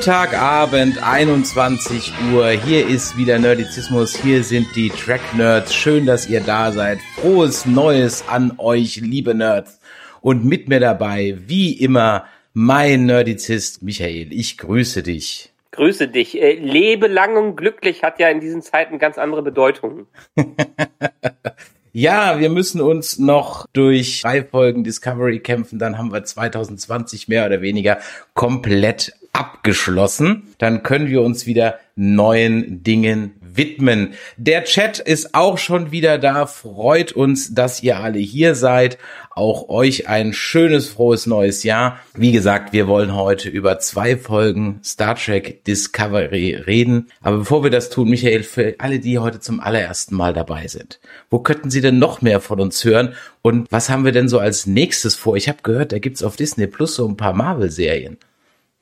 Montagabend, 21 Uhr. Hier ist wieder Nerdizismus. Hier sind die Track Nerds. Schön, dass ihr da seid. Frohes Neues an euch, liebe Nerds. Und mit mir dabei, wie immer, mein Nerdizist Michael. Ich grüße dich. Grüße dich. Äh, lebe lang und glücklich hat ja in diesen Zeiten ganz andere Bedeutungen. Ja, wir müssen uns noch durch drei Folgen Discovery kämpfen, dann haben wir 2020 mehr oder weniger komplett abgeschlossen. Dann können wir uns wieder neuen Dingen widmen. Der Chat ist auch schon wieder da. Freut uns, dass ihr alle hier seid. Auch euch ein schönes, frohes neues Jahr. Wie gesagt, wir wollen heute über zwei Folgen Star Trek Discovery reden. Aber bevor wir das tun, Michael, für alle, die heute zum allerersten Mal dabei sind, wo könnten Sie denn noch mehr von uns hören? Und was haben wir denn so als nächstes vor? Ich habe gehört, da gibt's auf Disney Plus so ein paar Marvel-Serien.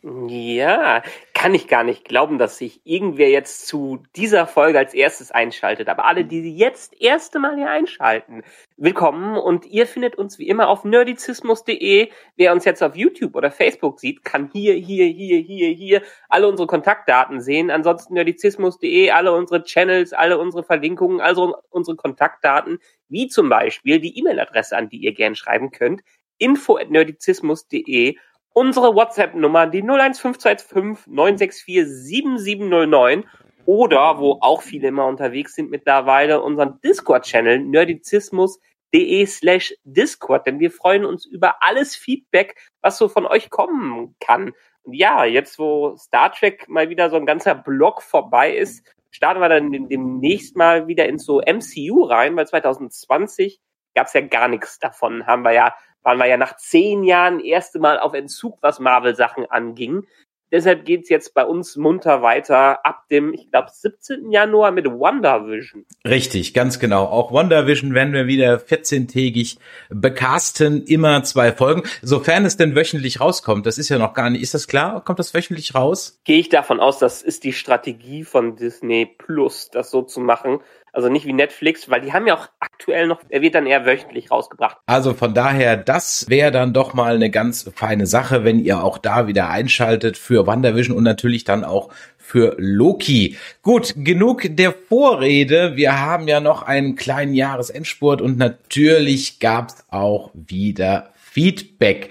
Ja, kann ich gar nicht glauben, dass sich irgendwer jetzt zu dieser Folge als erstes einschaltet. Aber alle, die jetzt erste Mal hier einschalten, willkommen und ihr findet uns wie immer auf nerdizismus.de. Wer uns jetzt auf YouTube oder Facebook sieht, kann hier, hier, hier, hier, hier alle unsere Kontaktdaten sehen. Ansonsten nerdizismus.de, alle unsere Channels, alle unsere Verlinkungen, also unsere Kontaktdaten, wie zum Beispiel die E-Mail-Adresse, an die ihr gern schreiben könnt, info at nerdizismus.de unsere WhatsApp-Nummer, die 01525 964 7709 oder, wo auch viele immer unterwegs sind mittlerweile, unseren Discord-Channel nerdizismus.de slash Discord, denn wir freuen uns über alles Feedback, was so von euch kommen kann. Und ja, jetzt wo Star Trek mal wieder so ein ganzer Block vorbei ist, starten wir dann demnächst mal wieder ins so MCU rein, weil 2020 gab es ja gar nichts davon, haben wir ja waren wir ja nach zehn Jahren erste Mal auf Entzug, was Marvel-Sachen anging. Deshalb geht's jetzt bei uns munter weiter ab dem, ich glaube, 17. Januar mit WandaVision. Richtig, ganz genau. Auch WandaVision werden wir wieder 14-tägig bekasten, immer zwei Folgen, sofern es denn wöchentlich rauskommt. Das ist ja noch gar nicht, ist das klar? Kommt das wöchentlich raus? Gehe ich davon aus, das ist die Strategie von Disney Plus, das so zu machen. Also nicht wie Netflix, weil die haben ja auch aktuell noch, er wird dann eher wöchentlich rausgebracht. Also von daher, das wäre dann doch mal eine ganz feine Sache, wenn ihr auch da wieder einschaltet für WandaVision und natürlich dann auch für Loki. Gut, genug der Vorrede. Wir haben ja noch einen kleinen Jahresendspurt und natürlich gab's auch wieder Feedback.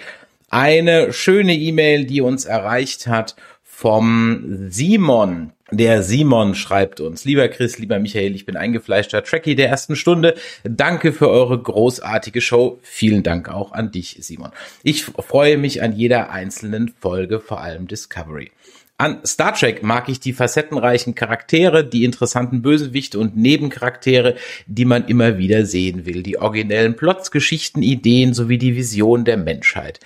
Eine schöne E-Mail, die uns erreicht hat vom Simon. Der Simon schreibt uns, lieber Chris, lieber Michael, ich bin eingefleischter Trekkie der ersten Stunde. Danke für eure großartige Show. Vielen Dank auch an dich, Simon. Ich freue mich an jeder einzelnen Folge, vor allem Discovery. An Star Trek mag ich die facettenreichen Charaktere, die interessanten Bösewichte und Nebencharaktere, die man immer wieder sehen will, die originellen Plots, Geschichten, Ideen sowie die Vision der Menschheit.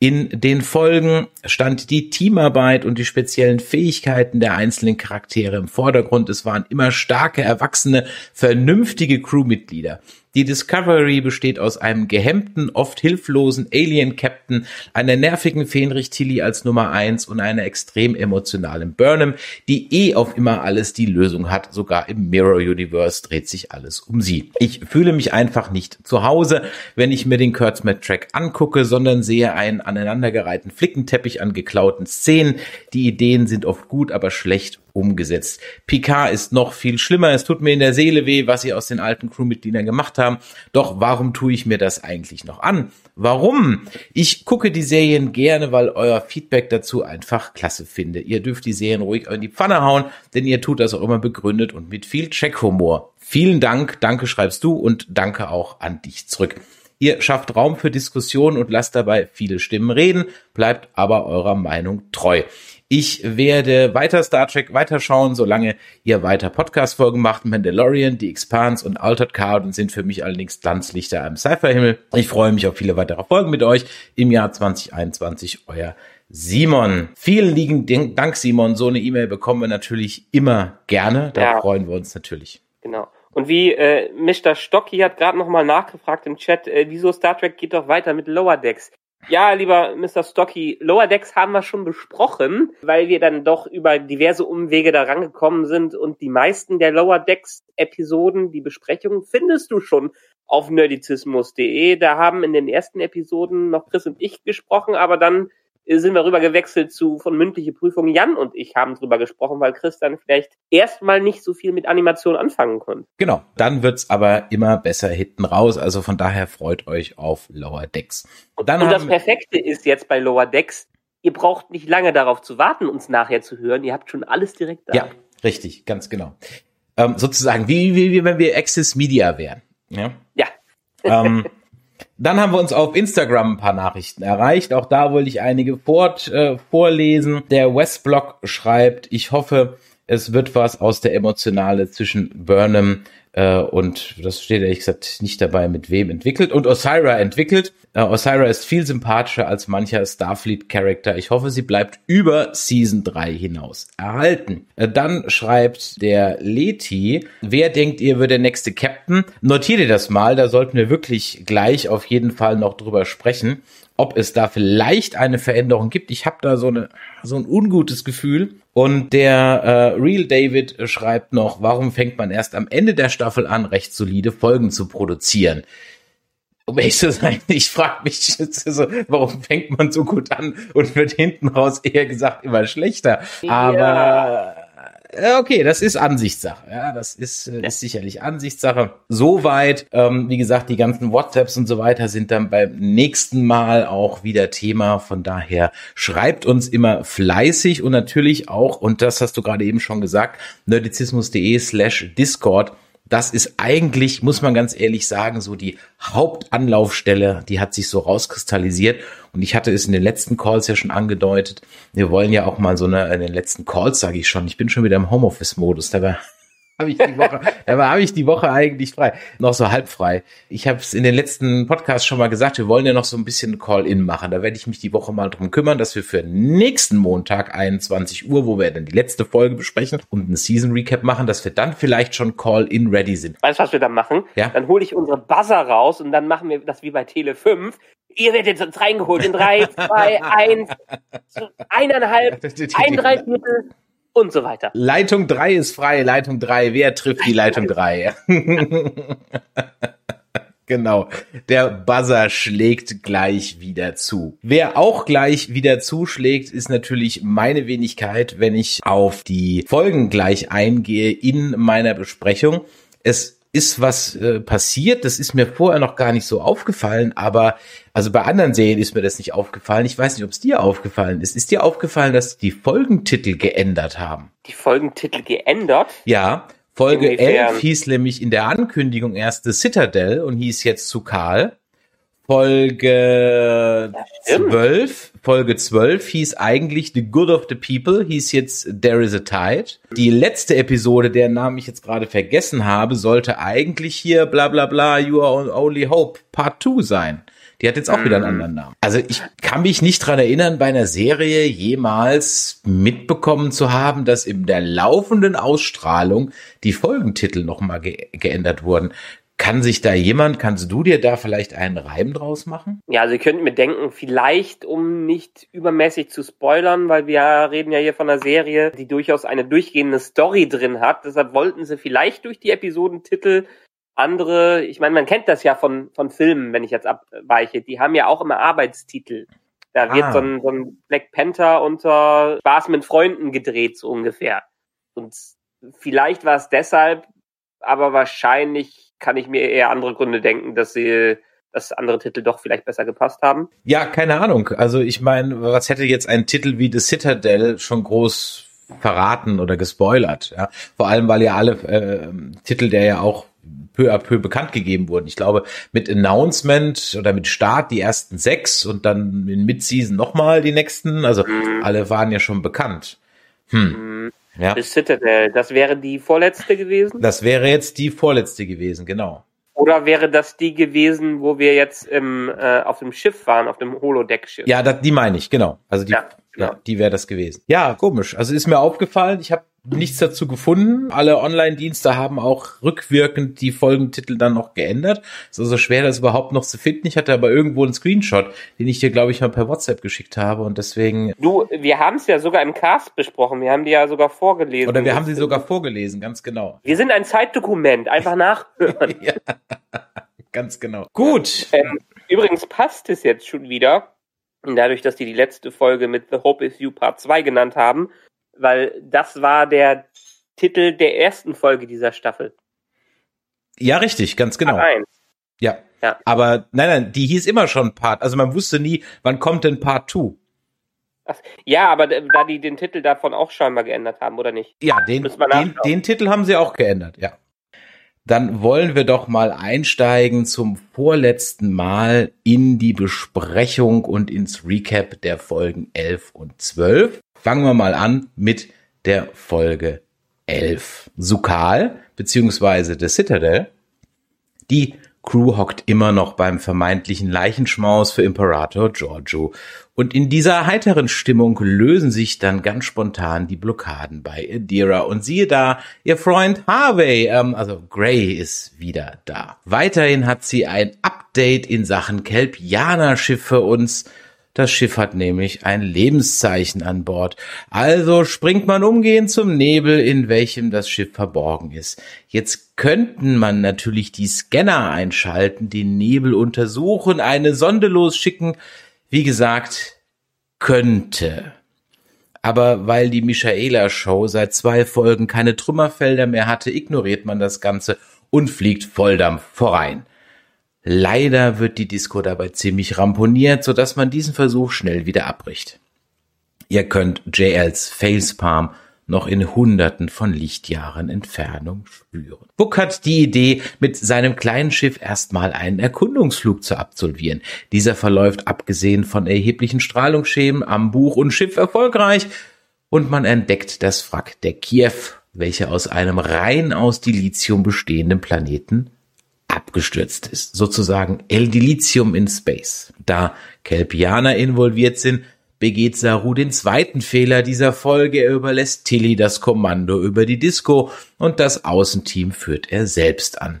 In den Folgen stand die Teamarbeit und die speziellen Fähigkeiten der einzelnen Charaktere im Vordergrund. Es waren immer starke, erwachsene, vernünftige Crewmitglieder. Die Discovery besteht aus einem gehemmten, oft hilflosen Alien-Captain, einer nervigen Fenrich Tilly als Nummer eins und einer extrem emotionalen Burnham, die eh auf immer alles die Lösung hat. Sogar im Mirror Universe dreht sich alles um sie. Ich fühle mich einfach nicht zu Hause, wenn ich mir den Kurtzmat-Track angucke, sondern sehe einen aneinandergereihten Flickenteppich an geklauten Szenen. Die Ideen sind oft gut, aber schlecht umgesetzt. Picard ist noch viel schlimmer. Es tut mir in der Seele weh, was sie aus den alten Crewmitgliedern gemacht haben. Doch warum tue ich mir das eigentlich noch an? Warum? Ich gucke die Serien gerne, weil euer Feedback dazu einfach klasse finde. Ihr dürft die Serien ruhig in die Pfanne hauen, denn ihr tut das auch immer begründet und mit viel Checkhumor. Vielen Dank, danke schreibst du und danke auch an dich zurück. Ihr schafft Raum für Diskussionen und lasst dabei viele Stimmen reden, bleibt aber eurer Meinung treu. Ich werde weiter Star Trek weiterschauen, solange ihr weiter Podcast-Folgen macht. Mandalorian, The Expanse und Altered Carbon sind für mich allerdings Glanzlichter am Cypher-Himmel. Ich freue mich auf viele weitere Folgen mit euch im Jahr 2021. Euer Simon. Vielen lieben Dank, Simon. So eine E-Mail bekommen wir natürlich immer gerne. Da ja. freuen wir uns natürlich. Genau. Und wie äh, Mr. Stocky hat gerade nochmal nachgefragt im Chat, äh, wieso Star Trek geht doch weiter mit Lower Decks? Ja, lieber Mr. Stocky, Lower Decks haben wir schon besprochen, weil wir dann doch über diverse Umwege da rangekommen sind und die meisten der Lower Decks Episoden, die Besprechungen findest du schon auf nerdizismus.de. Da haben in den ersten Episoden noch Chris und ich gesprochen, aber dann sind wir rüber gewechselt zu von mündliche Prüfung. Jan und ich haben drüber gesprochen, weil Chris dann vielleicht erstmal nicht so viel mit Animation anfangen konnte. Genau, dann wird's aber immer besser hinten raus. Also von daher freut euch auf Lower Decks. Und, dann und das Perfekte ist jetzt bei Lower Decks, ihr braucht nicht lange darauf zu warten, uns nachher zu hören. Ihr habt schon alles direkt da. Ja, richtig, ganz genau. Ähm, sozusagen, wie, wie, wie wenn wir Access Media wären. Ja. Ja. ähm, Dann haben wir uns auf Instagram ein paar Nachrichten erreicht. Auch da wollte ich einige fort, äh, vorlesen. Der Westblock schreibt, ich hoffe, es wird was aus der Emotionale zwischen Burnham äh, und das steht ehrlich gesagt nicht dabei, mit wem entwickelt und Osira entwickelt. Äh, Osira ist viel sympathischer als mancher Starfleet-Charakter. Ich hoffe, sie bleibt über Season 3 hinaus erhalten. Äh, dann schreibt der Leti, wer denkt ihr wird der nächste Captain? Notiert ihr das mal, da sollten wir wirklich gleich auf jeden Fall noch drüber sprechen ob es da vielleicht eine Veränderung gibt. Ich habe da so, eine, so ein ungutes Gefühl. Und der äh, Real David schreibt noch, warum fängt man erst am Ende der Staffel an, recht solide Folgen zu produzieren? Um ehrlich zu sein, ich frage mich, warum fängt man so gut an und wird hinten raus eher gesagt immer schlechter. Aber ja. Okay, das ist Ansichtssache. Ja, das ist, äh, ist sicherlich Ansichtssache. Soweit, ähm, wie gesagt, die ganzen WhatsApps und so weiter sind dann beim nächsten Mal auch wieder Thema. Von daher schreibt uns immer fleißig und natürlich auch, und das hast du gerade eben schon gesagt, nerdizismus.de slash Discord das ist eigentlich, muss man ganz ehrlich sagen, so die Hauptanlaufstelle, die hat sich so rauskristallisiert. Und ich hatte es in den letzten Calls ja schon angedeutet. Wir wollen ja auch mal so eine, in den letzten Calls sage ich schon, ich bin schon wieder im Homeoffice-Modus. Dabei habe ich die Woche, aber habe ich die Woche eigentlich frei, noch so halb frei. Ich habe es in den letzten Podcasts schon mal gesagt, wir wollen ja noch so ein bisschen Call-in machen. Da werde ich mich die Woche mal drum kümmern, dass wir für nächsten Montag 21 Uhr, wo wir dann die letzte Folge besprechen und einen Season Recap machen, dass wir dann vielleicht schon Call-in ready sind. Weißt du, was wir dann machen? Ja? Dann hole ich unsere Buzzer raus und dann machen wir das wie bei Tele 5. Ihr werdet jetzt reingeholt in drei, zwei, eins, eineinhalb, ein Dreiviertel und so weiter. Leitung 3 ist frei, Leitung 3. Wer trifft die Leitung 3? Genau. Der Buzzer schlägt gleich wieder zu. Wer auch gleich wieder zuschlägt, ist natürlich meine Wenigkeit, wenn ich auf die Folgen gleich eingehe in meiner Besprechung. Es ist was äh, passiert. Das ist mir vorher noch gar nicht so aufgefallen, aber also bei anderen Serien ist mir das nicht aufgefallen. Ich weiß nicht, ob es dir aufgefallen ist. Ist dir aufgefallen, dass die Folgentitel geändert haben? Die Folgentitel geändert? Ja. Folge Inwiefern? 11 hieß nämlich in der Ankündigung erst The Citadel und hieß jetzt zu Folge 12, Folge 12 hieß eigentlich The Good of the People, hieß jetzt There is a Tide. Die letzte Episode, deren Namen ich jetzt gerade vergessen habe, sollte eigentlich hier bla bla bla You are only hope Part 2 sein. Die hat jetzt auch wieder einen mhm. anderen Namen. Also ich kann mich nicht dran erinnern, bei einer Serie jemals mitbekommen zu haben, dass in der laufenden Ausstrahlung die Folgentitel nochmal ge geändert wurden. Kann sich da jemand, kannst du dir da vielleicht einen Reim draus machen? Ja, also ihr könnt mir denken, vielleicht, um nicht übermäßig zu spoilern, weil wir reden ja hier von einer Serie, die durchaus eine durchgehende Story drin hat. Deshalb wollten sie vielleicht durch die Episodentitel andere, ich meine, man kennt das ja von, von Filmen, wenn ich jetzt abweiche, die haben ja auch immer Arbeitstitel. Da wird ah. so, ein, so ein Black Panther unter Spaß mit Freunden gedreht, so ungefähr. Und vielleicht war es deshalb, aber wahrscheinlich kann ich mir eher andere Gründe denken, dass sie dass andere Titel doch vielleicht besser gepasst haben. Ja, keine Ahnung. Also ich meine, was hätte jetzt ein Titel wie The Citadel schon groß verraten oder gespoilert? Ja? Vor allem, weil ja alle äh, Titel, der ja auch peu à peu bekannt gegeben wurden. Ich glaube, mit Announcement oder mit Start die ersten sechs und dann in Midseason nochmal die nächsten. Also mhm. alle waren ja schon bekannt. Hm. Mhm. Ja. The Citadel, das wäre die vorletzte gewesen? Das wäre jetzt die vorletzte gewesen, genau. Oder wäre das die gewesen, wo wir jetzt im, äh, auf dem Schiff waren, auf dem Holodeck-Schiff? Ja, das, die meine ich, genau. Also die, ja, genau. ja die wäre das gewesen. Ja, komisch. Also ist mir aufgefallen, ich habe nichts dazu gefunden. Alle Online-Dienste haben auch rückwirkend die Folgentitel dann noch geändert. Es ist also schwer, das überhaupt noch zu finden. Ich hatte aber irgendwo einen Screenshot, den ich dir, glaube ich, mal per WhatsApp geschickt habe und deswegen. Du, wir haben es ja sogar im Cast besprochen. Wir haben die ja sogar vorgelesen. Oder wir haben sie sogar vorgelesen, ganz genau. Wir sind ein Zeitdokument, einfach nachhören. ja, ganz genau. Gut. Ähm, übrigens passt es jetzt schon wieder. Dadurch, dass die die letzte Folge mit The Hope is You Part 2 genannt haben, weil das war der Titel der ersten Folge dieser Staffel. Ja, richtig, ganz genau. Ja. ja. Aber nein, nein, die hieß immer schon Part. Also man wusste nie, wann kommt denn Part 2. Ja, aber da die den Titel davon auch scheinbar geändert haben, oder nicht? Ja, den, den, den Titel haben sie auch geändert, ja. Dann wollen wir doch mal einsteigen zum vorletzten Mal in die Besprechung und ins Recap der Folgen 11 und 12. Fangen wir mal an mit der Folge 11. Sukal beziehungsweise The Citadel. Die Crew hockt immer noch beim vermeintlichen Leichenschmaus für Imperator Giorgio. Und in dieser heiteren Stimmung lösen sich dann ganz spontan die Blockaden bei Adira. Und siehe da, ihr Freund Harvey, ähm, also Gray ist wieder da. Weiterhin hat sie ein Update in Sachen Kelpianer-Schiff für uns das Schiff hat nämlich ein Lebenszeichen an Bord. Also springt man umgehend zum Nebel, in welchem das Schiff verborgen ist. Jetzt könnten man natürlich die Scanner einschalten, den Nebel untersuchen, eine Sonde losschicken. Wie gesagt, könnte. Aber weil die Michaela-Show seit zwei Folgen keine Trümmerfelder mehr hatte, ignoriert man das Ganze und fliegt Volldampf vorein. Leider wird die Disco dabei ziemlich ramponiert, sodass man diesen Versuch schnell wieder abbricht. Ihr könnt JLs Facepalm noch in Hunderten von Lichtjahren Entfernung spüren. Book hat die Idee, mit seinem kleinen Schiff erstmal einen Erkundungsflug zu absolvieren. Dieser verläuft abgesehen von erheblichen Strahlungsschäden am Buch und Schiff erfolgreich und man entdeckt das Wrack der Kiew, welche aus einem rein aus Dilithium bestehenden Planeten abgestürzt ist. Sozusagen El Dilithium in Space. Da Kelpianer involviert sind, begeht Saru den zweiten Fehler dieser Folge. Er überlässt Tilly das Kommando über die Disco und das Außenteam führt er selbst an.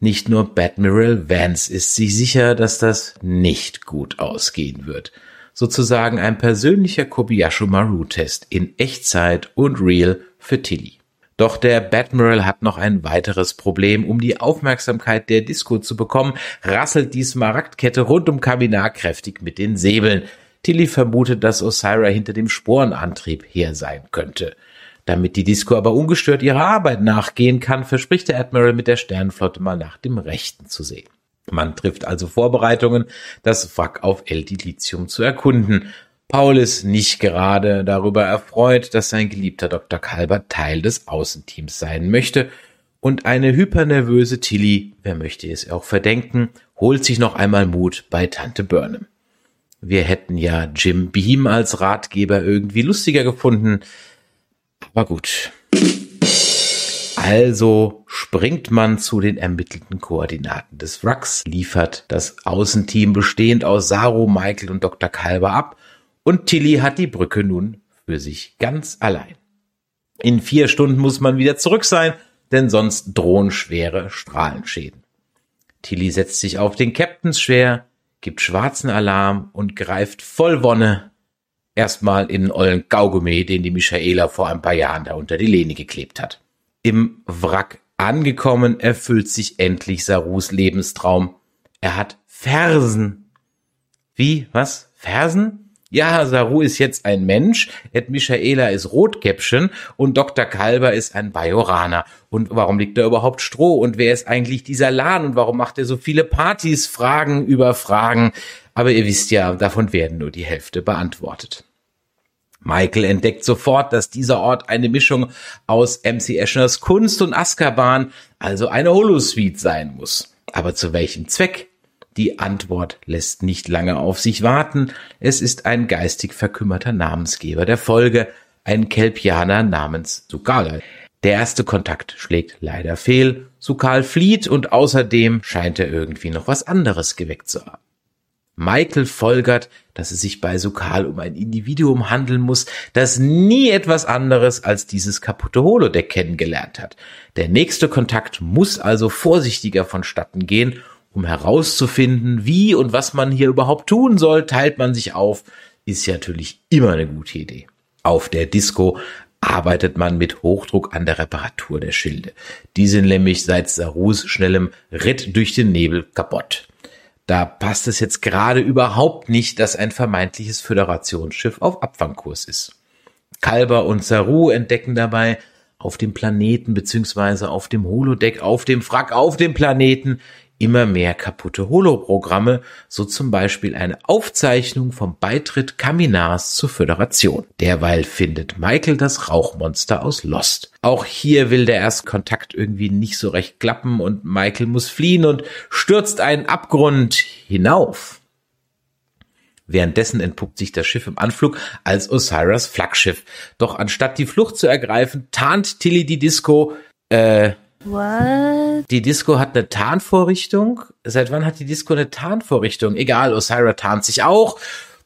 Nicht nur Badmiral Vance ist sich sicher, dass das nicht gut ausgehen wird. Sozusagen ein persönlicher Kobayashi Maru-Test in Echtzeit und real für Tilly. Doch der Batmiral hat noch ein weiteres Problem. Um die Aufmerksamkeit der Disco zu bekommen, rasselt die Smaragdkette rund um Kaminar kräftig mit den Säbeln. Tilly vermutet, dass Osira hinter dem Sporenantrieb her sein könnte. Damit die Disco aber ungestört ihrer Arbeit nachgehen kann, verspricht der Admiral mit der Sternenflotte mal nach dem Rechten zu sehen. Man trifft also Vorbereitungen, das Wrack auf El Dilithium zu erkunden. Paul ist nicht gerade darüber erfreut, dass sein geliebter Dr. Kalber Teil des Außenteams sein möchte, und eine hypernervöse Tilly, wer möchte es auch verdenken, holt sich noch einmal Mut bei Tante Burnham. Wir hätten ja Jim Beam als Ratgeber irgendwie lustiger gefunden, aber gut. Also springt man zu den ermittelten Koordinaten des Wracks, liefert das Außenteam bestehend aus Saru, Michael und Dr. Kalber ab und Tilly hat die Brücke nun für sich ganz allein. In vier Stunden muss man wieder zurück sein, denn sonst drohen schwere Strahlenschäden. Tilly setzt sich auf den Captains schwer, gibt schwarzen Alarm und greift voll Wonne erstmal in den ollen Kaugummi, den die Michaela vor ein paar Jahren da unter die Lehne geklebt hat. Im Wrack angekommen erfüllt sich endlich Sarus Lebenstraum. Er hat Fersen. Wie? Was? Fersen? Ja, Saru ist jetzt ein Mensch, Ed Michaela ist Rotkäppchen und Dr. Kalber ist ein Bajoraner. Und warum liegt da überhaupt Stroh? Und wer ist eigentlich dieser Lan? Und warum macht er so viele Partys? Fragen über Fragen. Aber ihr wisst ja, davon werden nur die Hälfte beantwortet. Michael entdeckt sofort, dass dieser Ort eine Mischung aus MC Eschners Kunst und Azkaban, also eine Holosuite sein muss. Aber zu welchem Zweck? Die Antwort lässt nicht lange auf sich warten. Es ist ein geistig verkümmerter Namensgeber der Folge, ein Kelpianer namens Sukal. Der erste Kontakt schlägt leider fehl. Sukal flieht und außerdem scheint er irgendwie noch was anderes geweckt zu haben. Michael folgert, dass es sich bei Sukal um ein Individuum handeln muss, das nie etwas anderes als dieses kaputte Holodeck kennengelernt hat. Der nächste Kontakt muss also vorsichtiger vonstatten gehen, um herauszufinden, wie und was man hier überhaupt tun soll, teilt man sich auf, ist ja natürlich immer eine gute Idee. Auf der Disco arbeitet man mit Hochdruck an der Reparatur der Schilde. Die sind nämlich seit Sarus schnellem Ritt durch den Nebel kaputt. Da passt es jetzt gerade überhaupt nicht, dass ein vermeintliches Föderationsschiff auf Abfangkurs ist. Kalber und Saru entdecken dabei auf dem Planeten beziehungsweise auf dem Holodeck, auf dem Wrack, auf dem Planeten immer mehr kaputte Holoprogramme, so zum Beispiel eine Aufzeichnung vom Beitritt Kaminars zur Föderation. Derweil findet Michael das Rauchmonster aus Lost. Auch hier will der Erstkontakt irgendwie nicht so recht klappen und Michael muss fliehen und stürzt einen Abgrund hinauf. Währenddessen entpuppt sich das Schiff im Anflug als Osiris Flaggschiff. Doch anstatt die Flucht zu ergreifen, tarnt Tilly die Disco, äh, What? Die Disco hat eine Tarnvorrichtung. Seit wann hat die Disco eine Tarnvorrichtung? Egal, Osira tarnt sich auch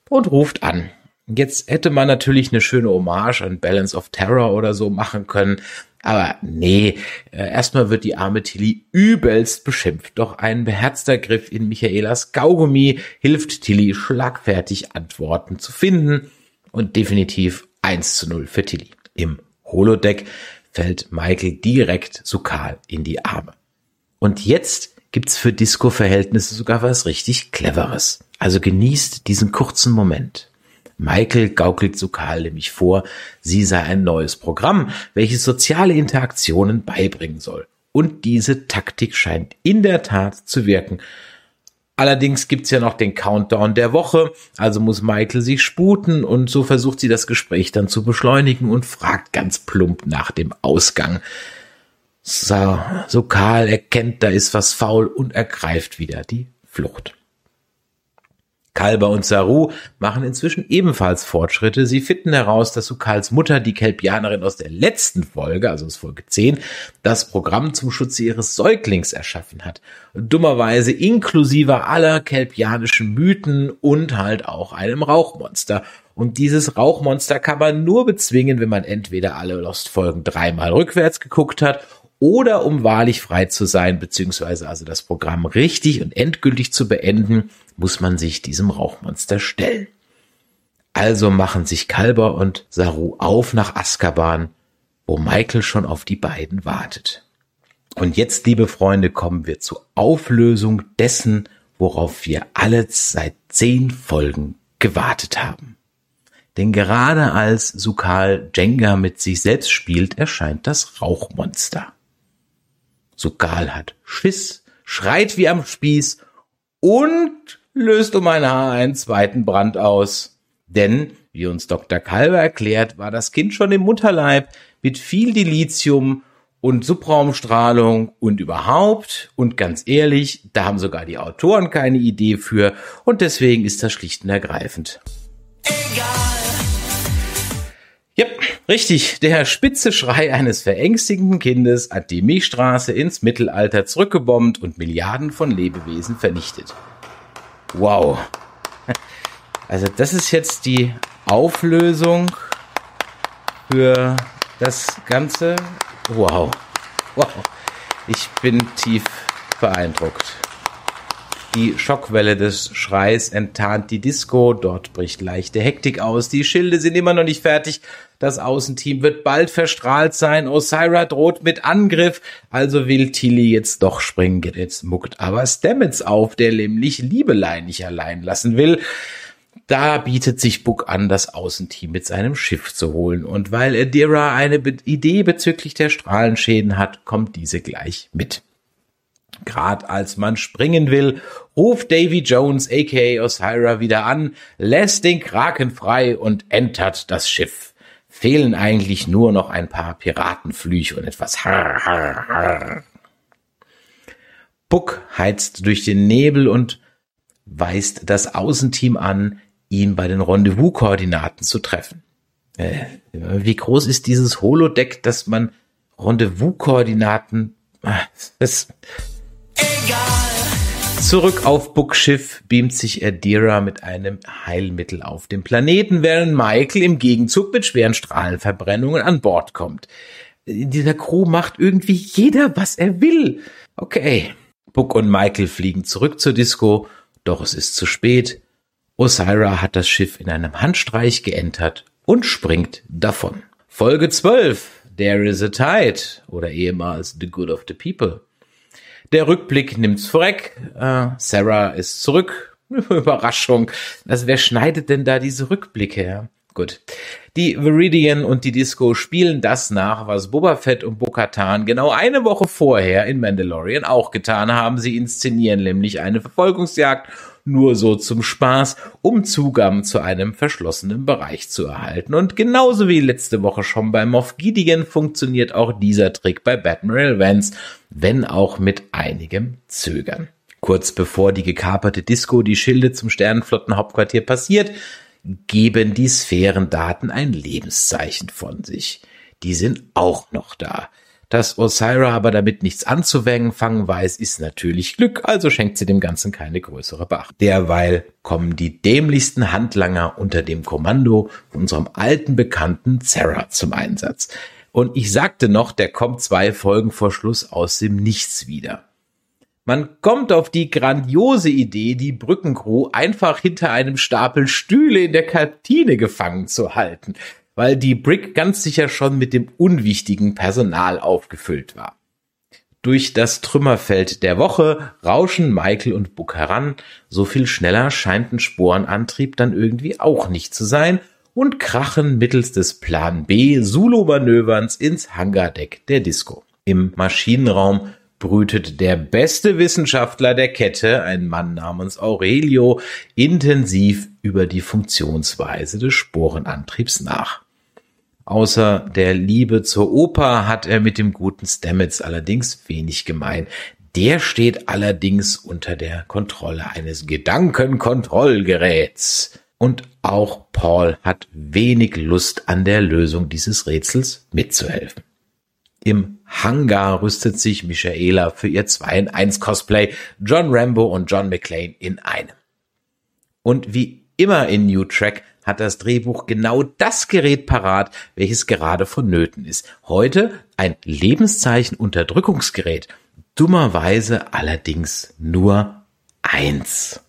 und ruft an. Jetzt hätte man natürlich eine schöne Hommage an Balance of Terror oder so machen können. Aber nee, äh, erstmal wird die arme Tilly übelst beschimpft. Doch ein beherzter Griff in Michaelas Gaugummi hilft Tilly schlagfertig Antworten zu finden. Und definitiv 1 zu 0 für Tilly. Im Holodeck fällt Michael direkt Sukal in die Arme. Und jetzt gibt's für Disco-Verhältnisse sogar was richtig Cleveres. Also genießt diesen kurzen Moment. Michael gaukelt Sukal nämlich vor, sie sei ein neues Programm, welches soziale Interaktionen beibringen soll. Und diese Taktik scheint in der Tat zu wirken. Allerdings gibt's ja noch den Countdown der Woche, also muss Michael sich sputen und so versucht sie das Gespräch dann zu beschleunigen und fragt ganz plump nach dem Ausgang. So, so Karl erkennt, da ist was faul und ergreift wieder die Flucht. Kalber und Saru machen inzwischen ebenfalls Fortschritte. Sie finden heraus, dass Sukals Mutter, die Kelpianerin aus der letzten Folge, also aus Folge 10, das Programm zum Schutze ihres Säuglings erschaffen hat. Dummerweise inklusive aller kelpianischen Mythen und halt auch einem Rauchmonster. Und dieses Rauchmonster kann man nur bezwingen, wenn man entweder alle Lost-Folgen dreimal rückwärts geguckt hat oder um wahrlich frei zu sein, beziehungsweise also das Programm richtig und endgültig zu beenden, muss man sich diesem Rauchmonster stellen. Also machen sich Kalber und Saru auf nach Azkaban, wo Michael schon auf die beiden wartet. Und jetzt, liebe Freunde, kommen wir zur Auflösung dessen, worauf wir alle seit zehn Folgen gewartet haben. Denn gerade als Sukal Jenga mit sich selbst spielt, erscheint das Rauchmonster. Sukal hat Schiss, schreit wie am Spieß und löst um ein Haar einen zweiten Brand aus. Denn, wie uns Dr. Kalber erklärt, war das Kind schon im Mutterleib mit viel Dilithium und Subraumstrahlung und überhaupt. Und ganz ehrlich, da haben sogar die Autoren keine Idee für und deswegen ist das schlicht und ergreifend. Egal. Ja, richtig. Der spitze Schrei eines verängstigenden Kindes hat die Milchstraße ins Mittelalter zurückgebombt und Milliarden von Lebewesen vernichtet. Wow. Also das ist jetzt die Auflösung für das Ganze. Wow. Wow. Ich bin tief beeindruckt. Die Schockwelle des Schreis enttarnt die Disco, dort bricht leichte Hektik aus, die Schilde sind immer noch nicht fertig, das Außenteam wird bald verstrahlt sein. Osira droht mit Angriff. Also will Tilly jetzt doch springen. Jetzt muckt aber Stamets auf, der nämlich Liebelein nicht allein lassen will. Da bietet sich Book an, das Außenteam mit seinem Schiff zu holen. Und weil Adira eine Be Idee bezüglich der Strahlenschäden hat, kommt diese gleich mit. Gerade als man springen will, ruft Davy Jones aka Osira wieder an, lässt den Kraken frei und entert das Schiff. Fehlen eigentlich nur noch ein paar Piratenflüche und etwas Harr, heizt durch den Nebel und weist das Außenteam an, ihn bei den Rendezvous-Koordinaten zu treffen. Äh, wie groß ist dieses Holodeck, dass man Rendezvous-Koordinaten... Das, Egal. Zurück auf Buckschiff beamt sich Adira mit einem Heilmittel auf dem Planeten, während Michael im Gegenzug mit schweren Strahlenverbrennungen an Bord kommt. In dieser Crew macht irgendwie jeder, was er will. Okay. Buck und Michael fliegen zurück zur Disco, doch es ist zu spät. Osira hat das Schiff in einem Handstreich geentert und springt davon. Folge 12. There is a Tide oder ehemals The Good of the People. Der Rückblick nimmt's vorweg. Äh, Sarah ist zurück. Überraschung. Also wer schneidet denn da diese Rückblicke her? Gut. Die Viridian und die Disco spielen das nach, was Boba Fett und Bo-Katan genau eine Woche vorher in Mandalorian auch getan haben. Sie inszenieren nämlich eine Verfolgungsjagd nur so zum Spaß, um Zugang zu einem verschlossenen Bereich zu erhalten. Und genauso wie letzte Woche schon bei Moff Gideon funktioniert auch dieser Trick bei Batman Vance, wenn auch mit einigem Zögern. Kurz bevor die gekaperte Disco die Schilde zum Sternenflottenhauptquartier passiert, geben die Sphärendaten ein Lebenszeichen von sich. Die sind auch noch da. Dass Osira aber damit nichts anzufangen weiß, ist natürlich Glück, also schenkt sie dem Ganzen keine größere Beachtung. Derweil kommen die dämlichsten Handlanger unter dem Kommando von unserem alten Bekannten Zera zum Einsatz. Und ich sagte noch, der kommt zwei Folgen vor Schluss aus dem Nichts wieder. Man kommt auf die grandiose Idee, die Brückencrew einfach hinter einem Stapel Stühle in der Kantine gefangen zu halten weil die Brick ganz sicher schon mit dem unwichtigen Personal aufgefüllt war. Durch das Trümmerfeld der Woche rauschen Michael und Buck heran, so viel schneller scheint ein Sporenantrieb dann irgendwie auch nicht zu sein und krachen mittels des Plan B Solo-Manöverns ins Hangardeck der Disco. Im Maschinenraum brütet der beste Wissenschaftler der Kette, ein Mann namens Aurelio, intensiv über die Funktionsweise des Sporenantriebs nach. Außer der Liebe zur Oper hat er mit dem guten Stamets allerdings wenig gemein. Der steht allerdings unter der Kontrolle eines Gedankenkontrollgeräts. Und auch Paul hat wenig Lust an der Lösung dieses Rätsels mitzuhelfen. Im Hangar rüstet sich Michaela für ihr 2 in 1 Cosplay John Rambo und John McClane in einem. Und wie immer in New Track hat das Drehbuch genau das Gerät parat, welches gerade vonnöten ist. Heute ein Lebenszeichen Unterdrückungsgerät. Dummerweise allerdings nur eins.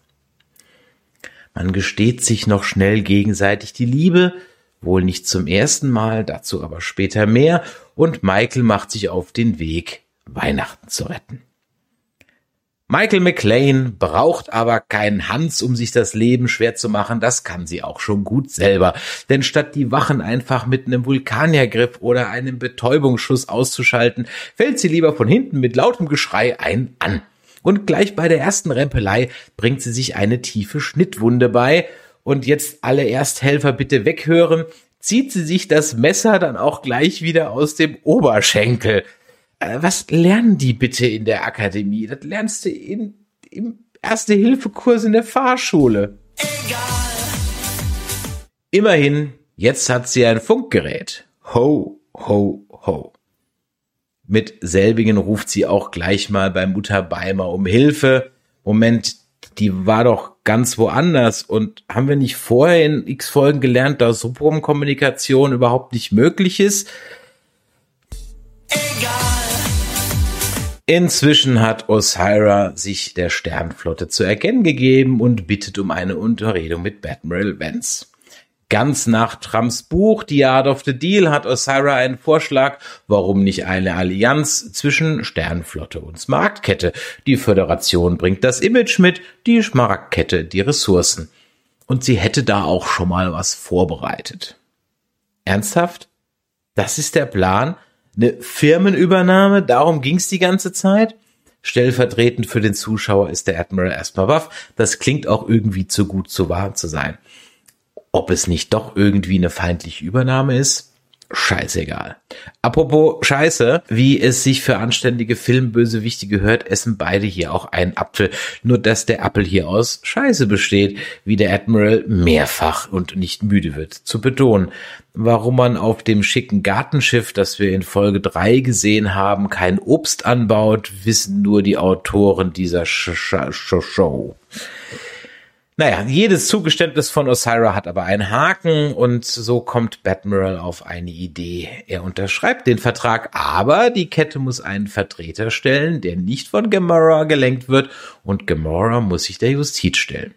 Man gesteht sich noch schnell gegenseitig die Liebe, wohl nicht zum ersten Mal, dazu aber später mehr, und Michael macht sich auf den Weg, Weihnachten zu retten. Michael McLean braucht aber keinen Hans, um sich das Leben schwer zu machen. Das kann sie auch schon gut selber. Denn statt die Wachen einfach mit einem Vulkaniergriff oder einem Betäubungsschuss auszuschalten, fällt sie lieber von hinten mit lautem Geschrei ein an. Und gleich bei der ersten Rempelei bringt sie sich eine tiefe Schnittwunde bei. Und jetzt alle Ersthelfer bitte weghören. Zieht sie sich das Messer dann auch gleich wieder aus dem Oberschenkel. Äh, was lernen die bitte in der Akademie? Das lernst du in, im Erste-Hilfe-Kurs in der Fahrschule. Egal. Immerhin, jetzt hat sie ein Funkgerät. Ho, ho, ho. Mit selbigen ruft sie auch gleich mal bei Mutter Beimer um Hilfe. Moment, die war doch ganz woanders. Und haben wir nicht vorher in x Folgen gelernt, dass Subrom-Kommunikation überhaupt nicht möglich ist? Inzwischen hat Osira sich der Sternflotte zu erkennen gegeben und bittet um eine Unterredung mit Admiral Vance. Ganz nach Trumps Buch The Art of the Deal hat Osira einen Vorschlag, warum nicht eine Allianz zwischen Sternflotte und Smaragdkette. Die Föderation bringt das Image mit, die Smaragdkette die Ressourcen. Und sie hätte da auch schon mal was vorbereitet. Ernsthaft? Das ist der Plan? eine Firmenübernahme, darum ging's die ganze Zeit. Stellvertretend für den Zuschauer ist der Admiral erstmal baff. Das klingt auch irgendwie zu gut zu wahr zu sein. Ob es nicht doch irgendwie eine feindliche Übernahme ist? scheißegal. Apropos Scheiße, wie es sich für anständige Filmbösewichte gehört, essen beide hier auch einen Apfel. Nur dass der Apfel hier aus Scheiße besteht, wie der Admiral mehrfach und nicht müde wird zu betonen. Warum man auf dem schicken Gartenschiff, das wir in Folge 3 gesehen haben, kein Obst anbaut, wissen nur die Autoren dieser Sh Sh Show. Naja, jedes Zugeständnis von Osira hat aber einen Haken und so kommt Batmiral auf eine Idee. Er unterschreibt den Vertrag, aber die Kette muss einen Vertreter stellen, der nicht von Gamora gelenkt wird und Gamora muss sich der Justiz stellen.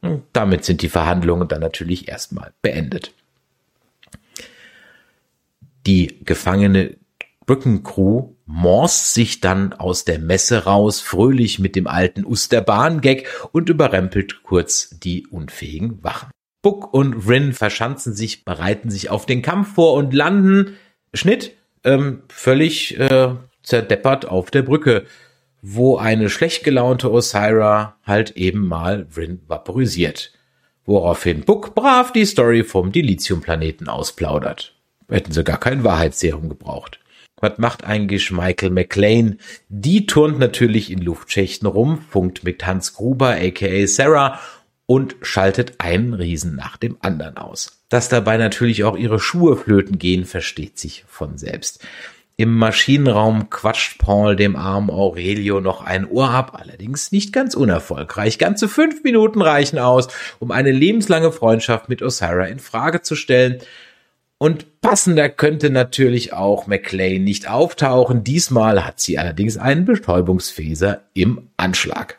Und damit sind die Verhandlungen dann natürlich erstmal beendet. Die gefangene Brückencrew morst sich dann aus der Messe raus, fröhlich mit dem alten Usterbahn-Gag und überrempelt kurz die unfähigen Wachen. Buck und Rin verschanzen sich, bereiten sich auf den Kampf vor und landen, Schnitt, ähm, völlig äh, zerdeppert auf der Brücke, wo eine schlecht gelaunte Osira halt eben mal Rin vaporisiert. Woraufhin Buck brav die Story vom Dilithium-Planeten ausplaudert. Hätten sie gar kein Wahrheitsserum gebraucht. Was macht eigentlich Michael McLean? Die turnt natürlich in Luftschächten rum, funkt mit Hans Gruber aka Sarah und schaltet einen Riesen nach dem anderen aus. Dass dabei natürlich auch ihre Schuhe flöten gehen, versteht sich von selbst. Im Maschinenraum quatscht Paul dem armen Aurelio noch ein Ohr ab, allerdings nicht ganz unerfolgreich. Ganze fünf Minuten reichen aus, um eine lebenslange Freundschaft mit Osira in Frage zu stellen. Und passender könnte natürlich auch McLean nicht auftauchen. Diesmal hat sie allerdings einen Betäubungsfäser im Anschlag.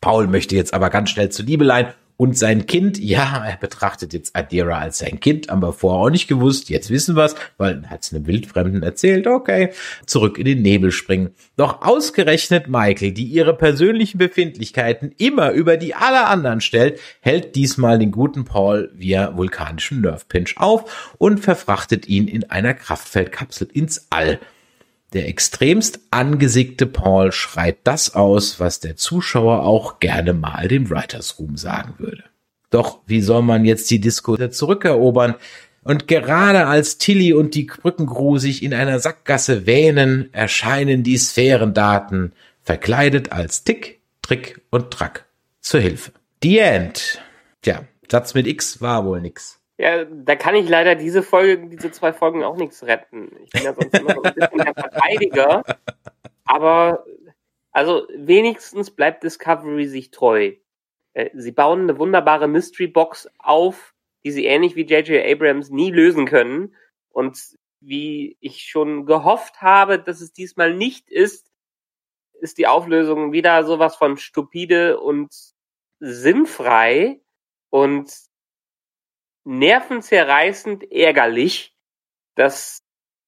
Paul möchte jetzt aber ganz schnell zu Liebelein und sein Kind, ja, er betrachtet jetzt Adira als sein Kind, aber vorher auch nicht gewusst. Jetzt wissen wir's, weil hat es einem Wildfremden erzählt. Okay, zurück in den Nebel springen. Doch ausgerechnet Michael, die ihre persönlichen Befindlichkeiten immer über die aller anderen stellt, hält diesmal den guten Paul via vulkanischem Nerve Pinch auf und verfrachtet ihn in einer Kraftfeldkapsel ins All. Der extremst angesickte Paul schreit das aus, was der Zuschauer auch gerne mal dem Writers Room sagen würde. Doch wie soll man jetzt die Disco zurückerobern? Und gerade als Tilly und die Brückencrew sich in einer Sackgasse wähnen, erscheinen die Sphärendaten, verkleidet als Tick, Trick und Track zur Hilfe. The End. Tja, Satz mit X war wohl nix. Ja, da kann ich leider diese Folge, diese zwei Folgen auch nichts retten. Ich bin ja sonst immer so ein bisschen der Verteidiger. Aber, also, wenigstens bleibt Discovery sich treu. Äh, sie bauen eine wunderbare Mystery Box auf, die sie ähnlich wie J.J. Abrams nie lösen können. Und wie ich schon gehofft habe, dass es diesmal nicht ist, ist die Auflösung wieder sowas von stupide und sinnfrei. Und nervenzerreißend ärgerlich, dass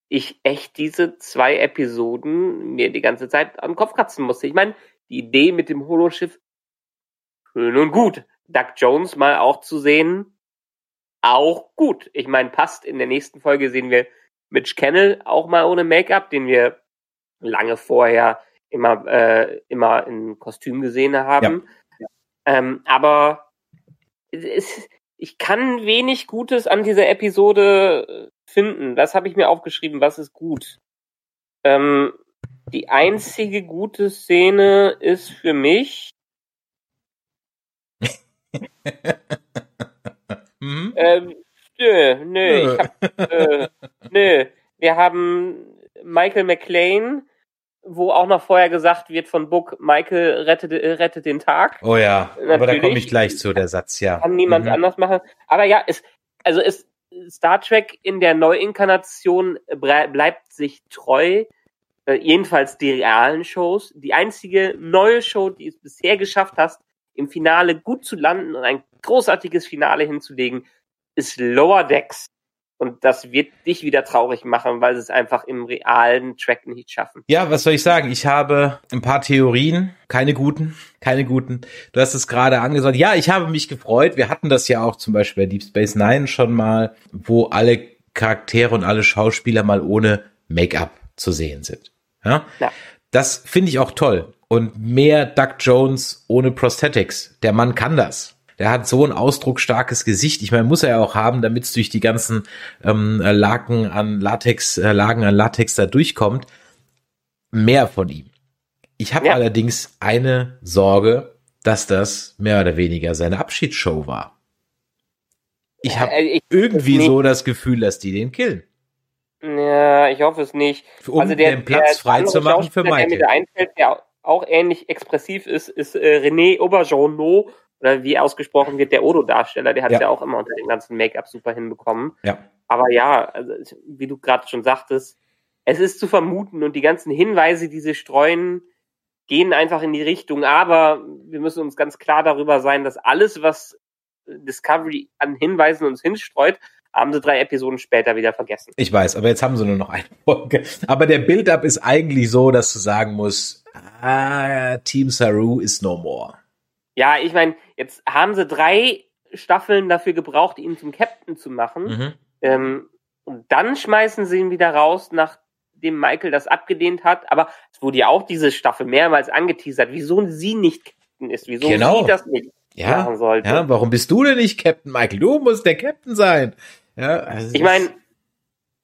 ich echt diese zwei Episoden mir die ganze Zeit am Kopf kratzen musste. Ich meine, die Idee mit dem Holoschiff, schön und gut. Doug Jones mal auch zu sehen, auch gut. Ich meine, passt. In der nächsten Folge sehen wir Mitch Kennel auch mal ohne Make-up, den wir lange vorher immer, äh, immer in Kostüm gesehen haben. Ja. Ähm, aber es, ich kann wenig Gutes an dieser Episode äh, finden. Das habe ich mir aufgeschrieben. Was ist gut? Ähm, die einzige gute Szene ist für mich. mhm. ähm, nö, nö, ich hab, äh, nö. Wir haben Michael McLean, wo auch noch vorher gesagt wird von Book, Michael rettet, äh, rettet den Tag. Oh ja, Natürlich. aber da komme ich gleich zu, der Satz, ja. Kann niemand mhm. anders machen. Aber ja, es, also es, Star Trek in der Neuinkarnation bleibt sich treu, äh, jedenfalls die realen Shows. Die einzige neue Show, die es bisher geschafft hast, im Finale gut zu landen und ein großartiges Finale hinzulegen, ist Lower Decks. Und das wird dich wieder traurig machen, weil sie es einfach im realen Track nicht schaffen. Ja, was soll ich sagen? Ich habe ein paar Theorien, keine guten, keine guten. Du hast es gerade angesagt. Ja, ich habe mich gefreut. Wir hatten das ja auch zum Beispiel bei Deep Space Nine schon mal, wo alle Charaktere und alle Schauspieler mal ohne Make-up zu sehen sind. Ja? ja. das finde ich auch toll. Und mehr Doug Jones ohne Prosthetics. Der Mann kann das. Der hat so ein ausdrucksstarkes Gesicht. Ich meine, muss er ja auch haben, damit es durch die ganzen ähm, Laken an Latex, äh, Lagen an Latex da durchkommt. Mehr von ihm. Ich habe ja. allerdings eine Sorge, dass das mehr oder weniger seine Abschiedsshow war. Ich habe äh, irgendwie so das Gefühl, dass die den killen. Ja, ich hoffe es nicht. Um also der, den Platz frei zu machen für Michael. Der mir da einfällt, der auch ähnlich expressiv ist, ist äh, René Aubergeonneau, oder wie ausgesprochen wird, der Odo-Darsteller. Der hat ja. ja auch immer unter den ganzen Make-up super hinbekommen. Ja. Aber ja, also, wie du gerade schon sagtest, es ist zu vermuten und die ganzen Hinweise, die sie streuen, gehen einfach in die Richtung. Aber wir müssen uns ganz klar darüber sein, dass alles, was Discovery an Hinweisen uns hinstreut, haben sie drei Episoden später wieder vergessen. Ich weiß, aber jetzt haben sie nur noch eine Folge. Aber der Build-up ist eigentlich so, dass du sagen musst, ah, Team Saru is no more. Ja, ich meine, jetzt haben sie drei Staffeln dafür gebraucht, ihn zum Captain zu machen. Mhm. Ähm, und dann schmeißen sie ihn wieder raus, nachdem Michael das abgelehnt hat. Aber es wurde ja auch diese Staffel mehrmals angeteasert, wieso sie nicht Captain ist, wieso genau. sie das nicht ja, machen sollte. Ja, warum bist du denn nicht Captain Michael? Du musst der Captain sein. Ja, also ich meine,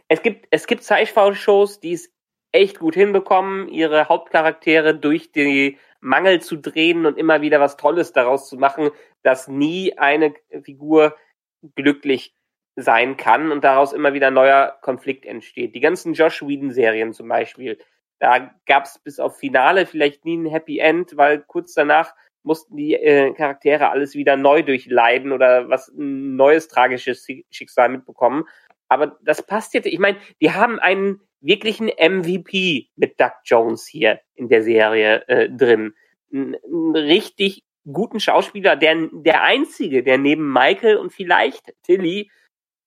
es gibt, es gibt Sci-Fi-Shows, die es echt gut hinbekommen, ihre Hauptcharaktere durch die Mangel zu drehen und immer wieder was Tolles daraus zu machen, dass nie eine Figur glücklich sein kann und daraus immer wieder neuer Konflikt entsteht. Die ganzen Josh Whedon-Serien zum Beispiel, da gab es bis auf Finale vielleicht nie ein Happy End, weil kurz danach mussten die äh, Charaktere alles wieder neu durchleiden oder was ein neues tragisches Schicksal mitbekommen. Aber das passt jetzt. Ich meine, die haben einen wirklichen MVP mit Doug Jones hier in der Serie äh, drin. Einen richtig guten Schauspieler, der der einzige, der neben Michael und vielleicht Tilly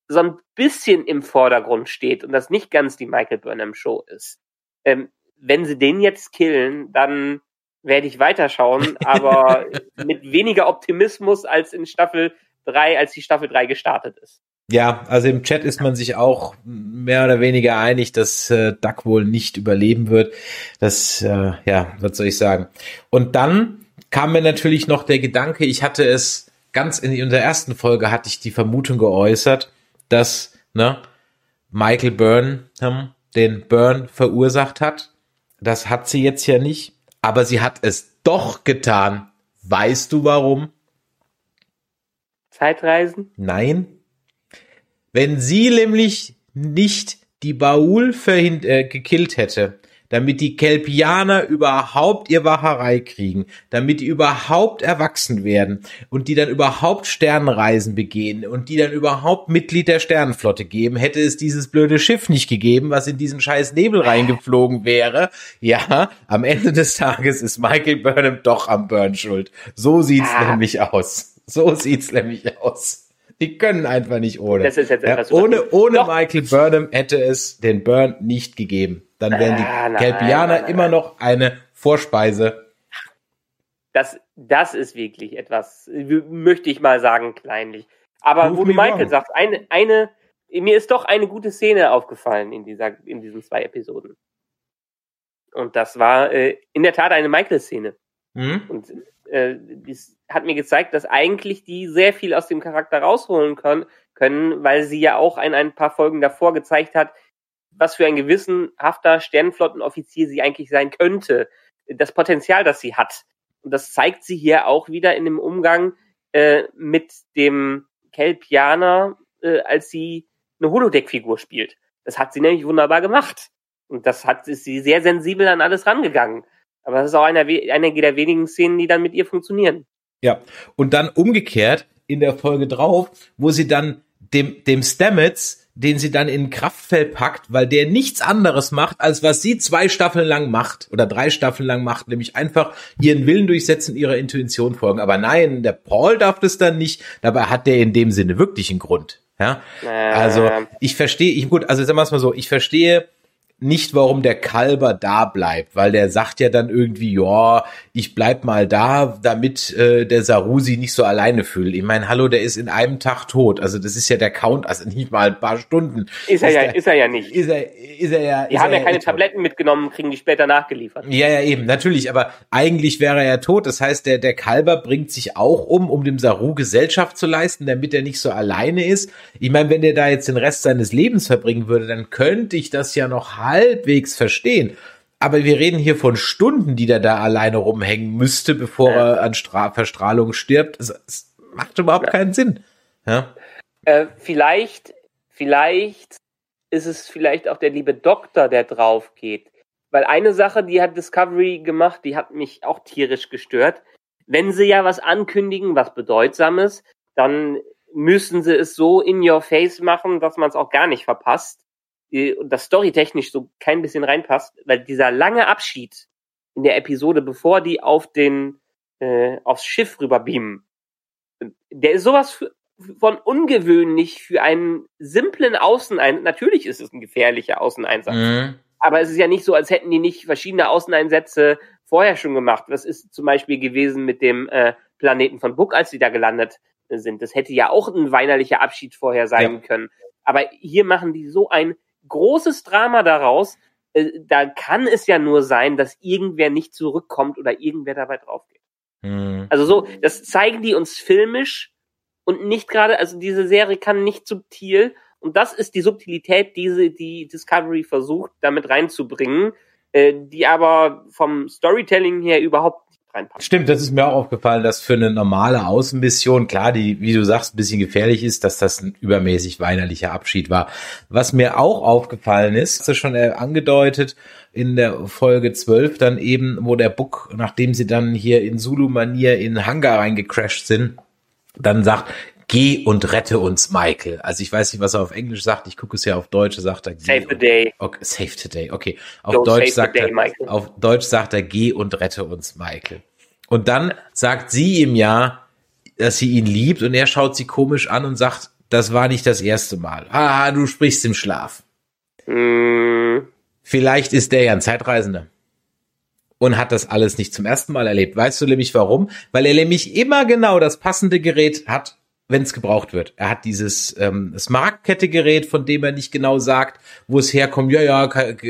so ein bisschen im Vordergrund steht und das nicht ganz die Michael Burnham Show ist. Ähm, wenn sie den jetzt killen, dann werde ich weiterschauen, aber mit weniger Optimismus als in Staffel 3, als die Staffel 3 gestartet ist. Ja, also im Chat ist man sich auch mehr oder weniger einig, dass äh, Duck wohl nicht überleben wird. Das, äh, ja, was soll ich sagen. Und dann kam mir natürlich noch der Gedanke, ich hatte es ganz in, der ersten Folge hatte ich die Vermutung geäußert, dass ne, Michael Byrne hm, den Burn verursacht hat. Das hat sie jetzt ja nicht aber sie hat es doch getan. Weißt du warum? Zeitreisen? Nein. Wenn sie nämlich nicht die Baul verhind äh, gekillt hätte, damit die Kelpianer überhaupt ihr Wacherei kriegen, damit die überhaupt erwachsen werden und die dann überhaupt Sternreisen begehen und die dann überhaupt Mitglied der Sternenflotte geben, hätte es dieses blöde Schiff nicht gegeben, was in diesen scheiß Nebel reingeflogen wäre. Ja, am Ende des Tages ist Michael Burnham doch am Burn schuld. So sieht's ah. nämlich aus. So sieht's nämlich aus. Die können einfach nicht ohne. Das ist jetzt ja, ohne ohne Michael Burnham hätte es den Burn nicht gegeben dann wären die ah, Kelpianer immer noch eine Vorspeise. Das, das ist wirklich etwas, möchte ich mal sagen, kleinlich. Aber Ruf wo du Michael sagst, eine, eine, mir ist doch eine gute Szene aufgefallen in dieser, in diesen zwei Episoden. Und das war äh, in der Tat eine Michael-Szene. Mhm. Und äh, dies hat mir gezeigt, dass eigentlich die sehr viel aus dem Charakter rausholen können, können, weil sie ja auch in ein paar Folgen davor gezeigt hat, was für ein gewissenhafter Sternenflottenoffizier sie eigentlich sein könnte, das Potenzial, das sie hat. Und das zeigt sie hier auch wieder in dem Umgang äh, mit dem Kelpianer, äh, als sie eine Holodeck-Figur spielt. Das hat sie nämlich wunderbar gemacht. Und das hat ist sie sehr sensibel an alles rangegangen. Aber das ist auch einer, einer der wenigen Szenen, die dann mit ihr funktionieren. Ja, und dann umgekehrt in der Folge drauf, wo sie dann dem, dem Stamets den sie dann in Kraftfeld packt, weil der nichts anderes macht, als was sie zwei Staffeln lang macht oder drei Staffeln lang macht, nämlich einfach ihren Willen durchsetzen, ihrer Intuition folgen. Aber nein, der Paul darf das dann nicht. Dabei hat der in dem Sinne wirklich einen Grund. Ja, also ich verstehe, ich gut, also sagen wir es mal so, ich verstehe nicht, warum der Kalber da bleibt, weil der sagt ja dann irgendwie, ja, ich bleib mal da, damit äh, der Sarusi nicht so alleine fühlt. Ich meine, hallo, der ist in einem Tag tot. Also das ist ja der Count, also nicht mal ein paar Stunden. Ist er ist ja, der, ist er ja nicht. Ist er, ist er ja. Die haben ja keine Tabletten mitgenommen, kriegen die später nachgeliefert. Ja, ja, eben, natürlich, aber eigentlich wäre er ja tot. Das heißt, der, der Kalber bringt sich auch um, um dem Saru Gesellschaft zu leisten, damit er nicht so alleine ist. Ich meine, wenn der da jetzt den Rest seines Lebens verbringen würde, dann könnte ich das ja noch halbwegs verstehen. Aber wir reden hier von Stunden, die der da alleine rumhängen müsste, bevor ja. er an Stra Verstrahlung stirbt. Es, es macht überhaupt ja. keinen Sinn. Ja? Äh, vielleicht, vielleicht ist es vielleicht auch der liebe Doktor, der drauf geht. Weil eine Sache, die hat Discovery gemacht, die hat mich auch tierisch gestört. Wenn sie ja was ankündigen, was Bedeutsames, dann müssen sie es so in your face machen, dass man es auch gar nicht verpasst und das storytechnisch so kein bisschen reinpasst, weil dieser lange Abschied in der Episode, bevor die auf den äh, aufs Schiff rüber beamen, der ist sowas von ungewöhnlich für einen simplen Außeneinsatz. Natürlich ist es ein gefährlicher Außeneinsatz, mhm. aber es ist ja nicht so, als hätten die nicht verschiedene Außeneinsätze vorher schon gemacht. Was ist zum Beispiel gewesen mit dem äh, Planeten von Book, als die da gelandet sind? Das hätte ja auch ein weinerlicher Abschied vorher sein ja. können. Aber hier machen die so ein großes Drama daraus. Äh, da kann es ja nur sein, dass irgendwer nicht zurückkommt oder irgendwer dabei draufgeht. Hm. Also so, das zeigen die uns filmisch und nicht gerade, also diese Serie kann nicht subtil und das ist die Subtilität, diese die Discovery versucht damit reinzubringen, äh, die aber vom Storytelling her überhaupt reinpasst. Stimmt, das ist mir auch aufgefallen, dass für eine normale Außenmission, klar, die, wie du sagst, ein bisschen gefährlich ist, dass das ein übermäßig weinerlicher Abschied war. Was mir auch aufgefallen ist, hast du schon äh, angedeutet, in der Folge 12 dann eben, wo der Book, nachdem sie dann hier in Zulu-Manier in Hangar reingecrashed sind, dann sagt, geh und rette uns, Michael. Also ich weiß nicht, was er auf Englisch sagt. Ich gucke es ja auf Deutsch. Sagt er. Save the day. Okay, save the day. Okay. Auf Don't Deutsch sagt day, er. Michael. Auf Deutsch sagt er, geh und rette uns, Michael. Und dann sagt sie ihm ja, dass sie ihn liebt und er schaut sie komisch an und sagt, das war nicht das erste Mal. Ah, du sprichst im Schlaf. Mm. Vielleicht ist der ja ein Zeitreisender und hat das alles nicht zum ersten Mal erlebt. Weißt du nämlich warum? Weil er nämlich immer genau das passende Gerät hat, wenn es gebraucht wird. Er hat dieses ähm, Smaragdkette-Gerät, von dem er nicht genau sagt, wo es herkommt. Ja, ja,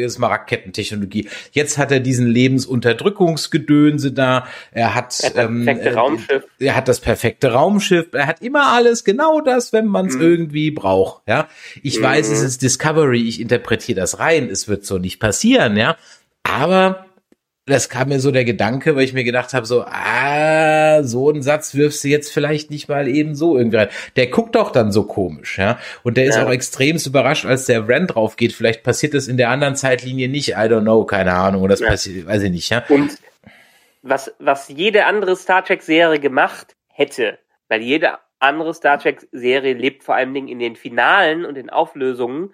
Smaragdkettentechnologie. Jetzt hat er diesen Lebensunterdrückungsgedönse da. Er hat, er hat das ähm, perfekte äh, Raumschiff. Er hat das perfekte Raumschiff. Er hat immer alles, genau das, wenn man es mhm. irgendwie braucht. Ja, ich mhm. weiß, es ist Discovery. Ich interpretiere das rein. Es wird so nicht passieren. Ja, aber das kam mir so der Gedanke, weil ich mir gedacht habe, so, ah, so einen Satz wirfst du jetzt vielleicht nicht mal eben so irgendwie rein. Der guckt doch dann so komisch, ja. Und der ist ja. auch extremst überrascht, als der Ren drauf geht. Vielleicht passiert das in der anderen Zeitlinie nicht. I don't know, keine Ahnung. Oder das ja. passiert, weiß ich nicht, ja. Und was, was jede andere Star Trek-Serie gemacht hätte, weil jede andere Star Trek-Serie lebt vor allen Dingen in den Finalen und den Auflösungen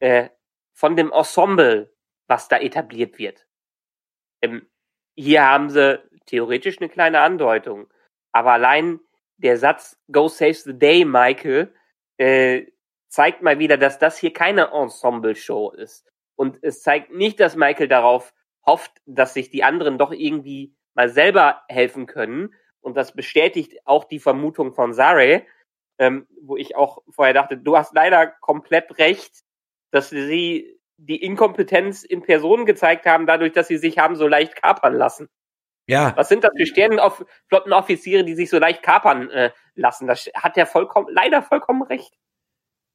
äh, von dem Ensemble, was da etabliert wird. Ähm, hier haben sie theoretisch eine kleine Andeutung. Aber allein der Satz Go Save the Day, Michael, äh, zeigt mal wieder, dass das hier keine Ensemble-Show ist. Und es zeigt nicht, dass Michael darauf hofft, dass sich die anderen doch irgendwie mal selber helfen können. Und das bestätigt auch die Vermutung von Sare, ähm, wo ich auch vorher dachte, du hast leider komplett recht, dass sie die Inkompetenz in Person gezeigt haben, dadurch, dass sie sich haben so leicht kapern lassen. Ja. Was sind das für Sternenflottenoffiziere, die sich so leicht kapern äh, lassen? Das hat er vollkommen, leider vollkommen recht.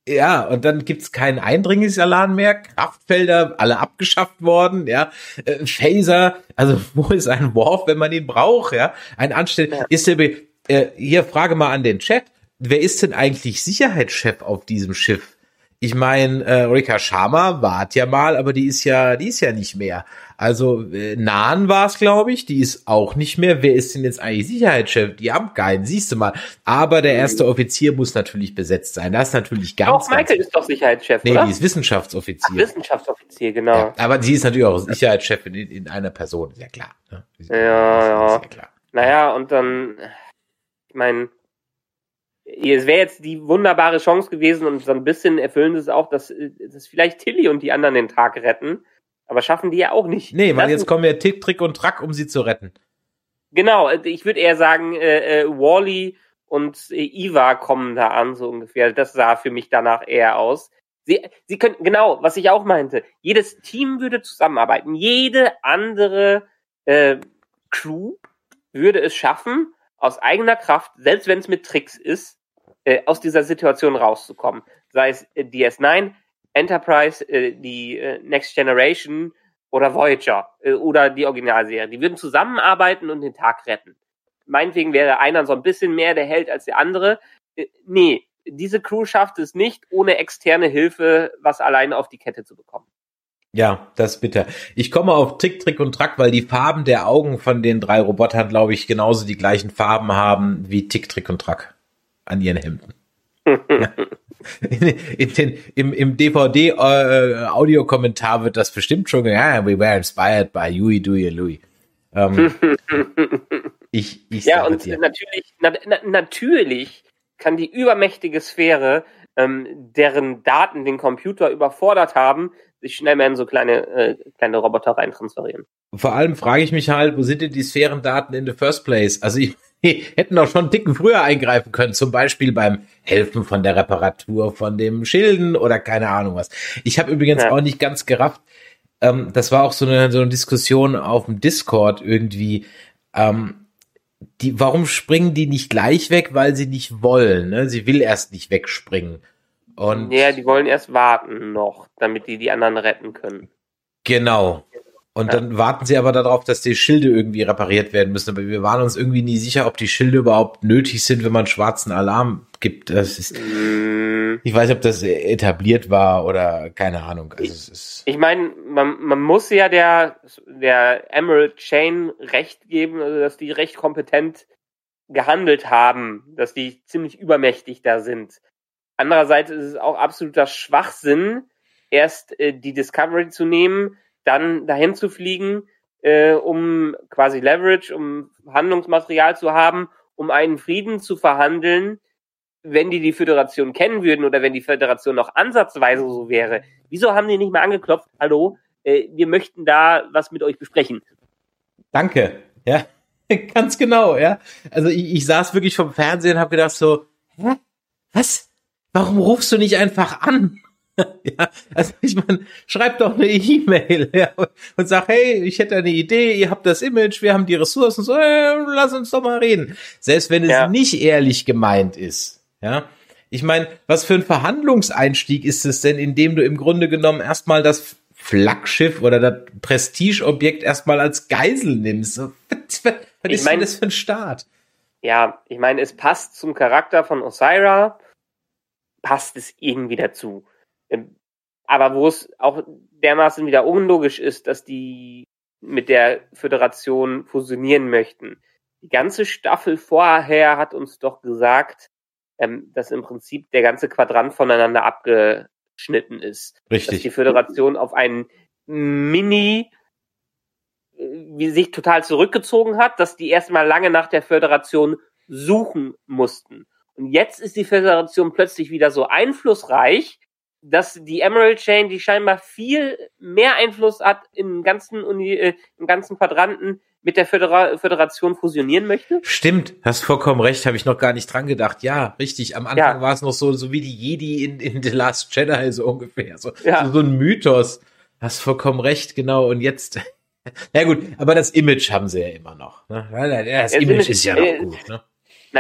Ja, und dann gibt's keinen Eindringlichsalarm mehr, Kraftfelder, alle abgeschafft worden, ja. Äh, Phaser, also wo ist ein Worf, wenn man ihn braucht, ja? Ein Anstell ja. ist der, äh, hier Frage mal an den Chat, wer ist denn eigentlich Sicherheitschef auf diesem Schiff? Ich meine, äh, Rika Sharma wart ja mal, aber die ist ja, die ist ja nicht mehr. Also äh, Nahen war es, glaube ich, die ist auch nicht mehr. Wer ist denn jetzt eigentlich Sicherheitschef? Die haben keinen, siehst du mal. Aber der erste Offizier muss natürlich besetzt sein. Das ist natürlich ganz. Auch Michael ganz, ist doch Sicherheitschef, nee, oder? Nee, die ist Wissenschaftsoffizier. Ach, Wissenschaftsoffizier, genau. Ja, aber sie ist natürlich auch Sicherheitschefin in, in einer Person, ist ja klar. Ne? Ja, ja. ja klar. Naja, und dann, ich meine, es wäre jetzt die wunderbare Chance gewesen und so ein bisschen erfüllen es auch, dass, dass vielleicht Tilly und die anderen den Tag retten. Aber schaffen die ja auch nicht. Nee, weil jetzt kommen ja Tick, Trick und Track, um sie zu retten. Genau, ich würde eher sagen, äh, äh, Wally und äh, Iva kommen da an, so ungefähr. Das sah für mich danach eher aus. Sie, sie können, genau, was ich auch meinte, jedes Team würde zusammenarbeiten. Jede andere äh, Crew würde es schaffen, aus eigener Kraft, selbst wenn es mit Tricks ist, äh, aus dieser Situation rauszukommen. Sei es äh, DS9, Enterprise, äh, die äh, Next Generation oder Voyager äh, oder die Originalserie. Die würden zusammenarbeiten und den Tag retten. Meinetwegen wäre einer so ein bisschen mehr der Held als der andere. Äh, nee, diese Crew schafft es nicht, ohne externe Hilfe was alleine auf die Kette zu bekommen. Ja, das ist bitter. Ich komme auf Tick, Trick und Track, weil die Farben der Augen von den drei Robotern, glaube ich, genauso die gleichen Farben haben wie Tick, Trick und Track an ihren Hemden. ja. in, in den, Im im DVD-Audiokommentar äh, wird das bestimmt schon, ja, we were inspired by Yui, Dewey and Louis. Ähm, ich, ich ja, und dir. natürlich, na, na, natürlich kann die übermächtige Sphäre, ähm, deren Daten den Computer überfordert haben, schnell in so kleine, äh, kleine Roboter reintransferieren. Vor allem frage ich mich halt, wo sind denn die Sphärendaten in the first place? Also ich hätten auch schon dicken früher eingreifen können, zum Beispiel beim Helfen von der Reparatur von dem Schilden oder keine Ahnung was. Ich habe übrigens ja. auch nicht ganz gerafft, ähm, das war auch so eine, so eine Diskussion auf dem Discord irgendwie, ähm, die, warum springen die nicht gleich weg? Weil sie nicht wollen. Ne? Sie will erst nicht wegspringen. Und ja, die wollen erst warten noch, damit die die anderen retten können. Genau. Und ja. dann warten sie aber darauf, dass die Schilde irgendwie repariert werden müssen. Aber wir waren uns irgendwie nie sicher, ob die Schilde überhaupt nötig sind, wenn man schwarzen Alarm gibt. Das ist, mm. ich weiß nicht, ob das etabliert war oder keine Ahnung. Also ich, ist ich meine, man, man muss ja der, der Emerald Chain recht geben, also dass die recht kompetent gehandelt haben, dass die ziemlich übermächtig da sind. Andererseits ist es auch absoluter Schwachsinn, erst äh, die Discovery zu nehmen, dann dahin zu fliegen, äh, um quasi Leverage, um Handlungsmaterial zu haben, um einen Frieden zu verhandeln, wenn die die Föderation kennen würden oder wenn die Föderation noch ansatzweise so wäre. Wieso haben die nicht mal angeklopft? Hallo, äh, wir möchten da was mit euch besprechen. Danke, ja, ganz genau, ja. Also ich, ich saß wirklich vom Fernsehen und habe gedacht so, hä? Was? Warum rufst du nicht einfach an? ja, also ich meine, schreib doch eine E-Mail ja, und sag, hey, ich hätte eine Idee, ihr habt das Image, wir haben die Ressourcen, so, äh, lass uns doch mal reden. Selbst wenn es ja. nicht ehrlich gemeint ist, ja. Ich meine, was für ein Verhandlungseinstieg ist es denn, indem du im Grunde genommen erstmal das Flaggschiff oder das Prestigeobjekt erstmal als Geisel nimmst? Was, was ist mein, das für ein Start? Ja, ich meine, es passt zum Charakter von Osira, passt es irgendwie dazu. Ähm, aber wo es auch dermaßen wieder unlogisch ist, dass die mit der Föderation fusionieren möchten. Die ganze Staffel vorher hat uns doch gesagt, ähm, dass im Prinzip der ganze Quadrant voneinander abgeschnitten ist. Richtig. Dass die Föderation auf einen Mini äh, wie sich total zurückgezogen hat, dass die erstmal lange nach der Föderation suchen mussten. Und jetzt ist die Föderation plötzlich wieder so einflussreich, dass die Emerald Chain, die scheinbar viel mehr Einfluss hat im ganzen, Uni, äh, im ganzen Quadranten, mit der Födera Föderation fusionieren möchte? Stimmt, hast vollkommen recht, habe ich noch gar nicht dran gedacht. Ja, richtig. Am Anfang ja. war es noch so, so wie die Jedi in, in The Last Jedi, so ungefähr. So, ja. so, so ein Mythos. Hast vollkommen recht, genau. Und jetzt. Na ja, gut, aber das Image haben sie ja immer noch. Ne? Das Image ist ja noch äh, gut. Ne?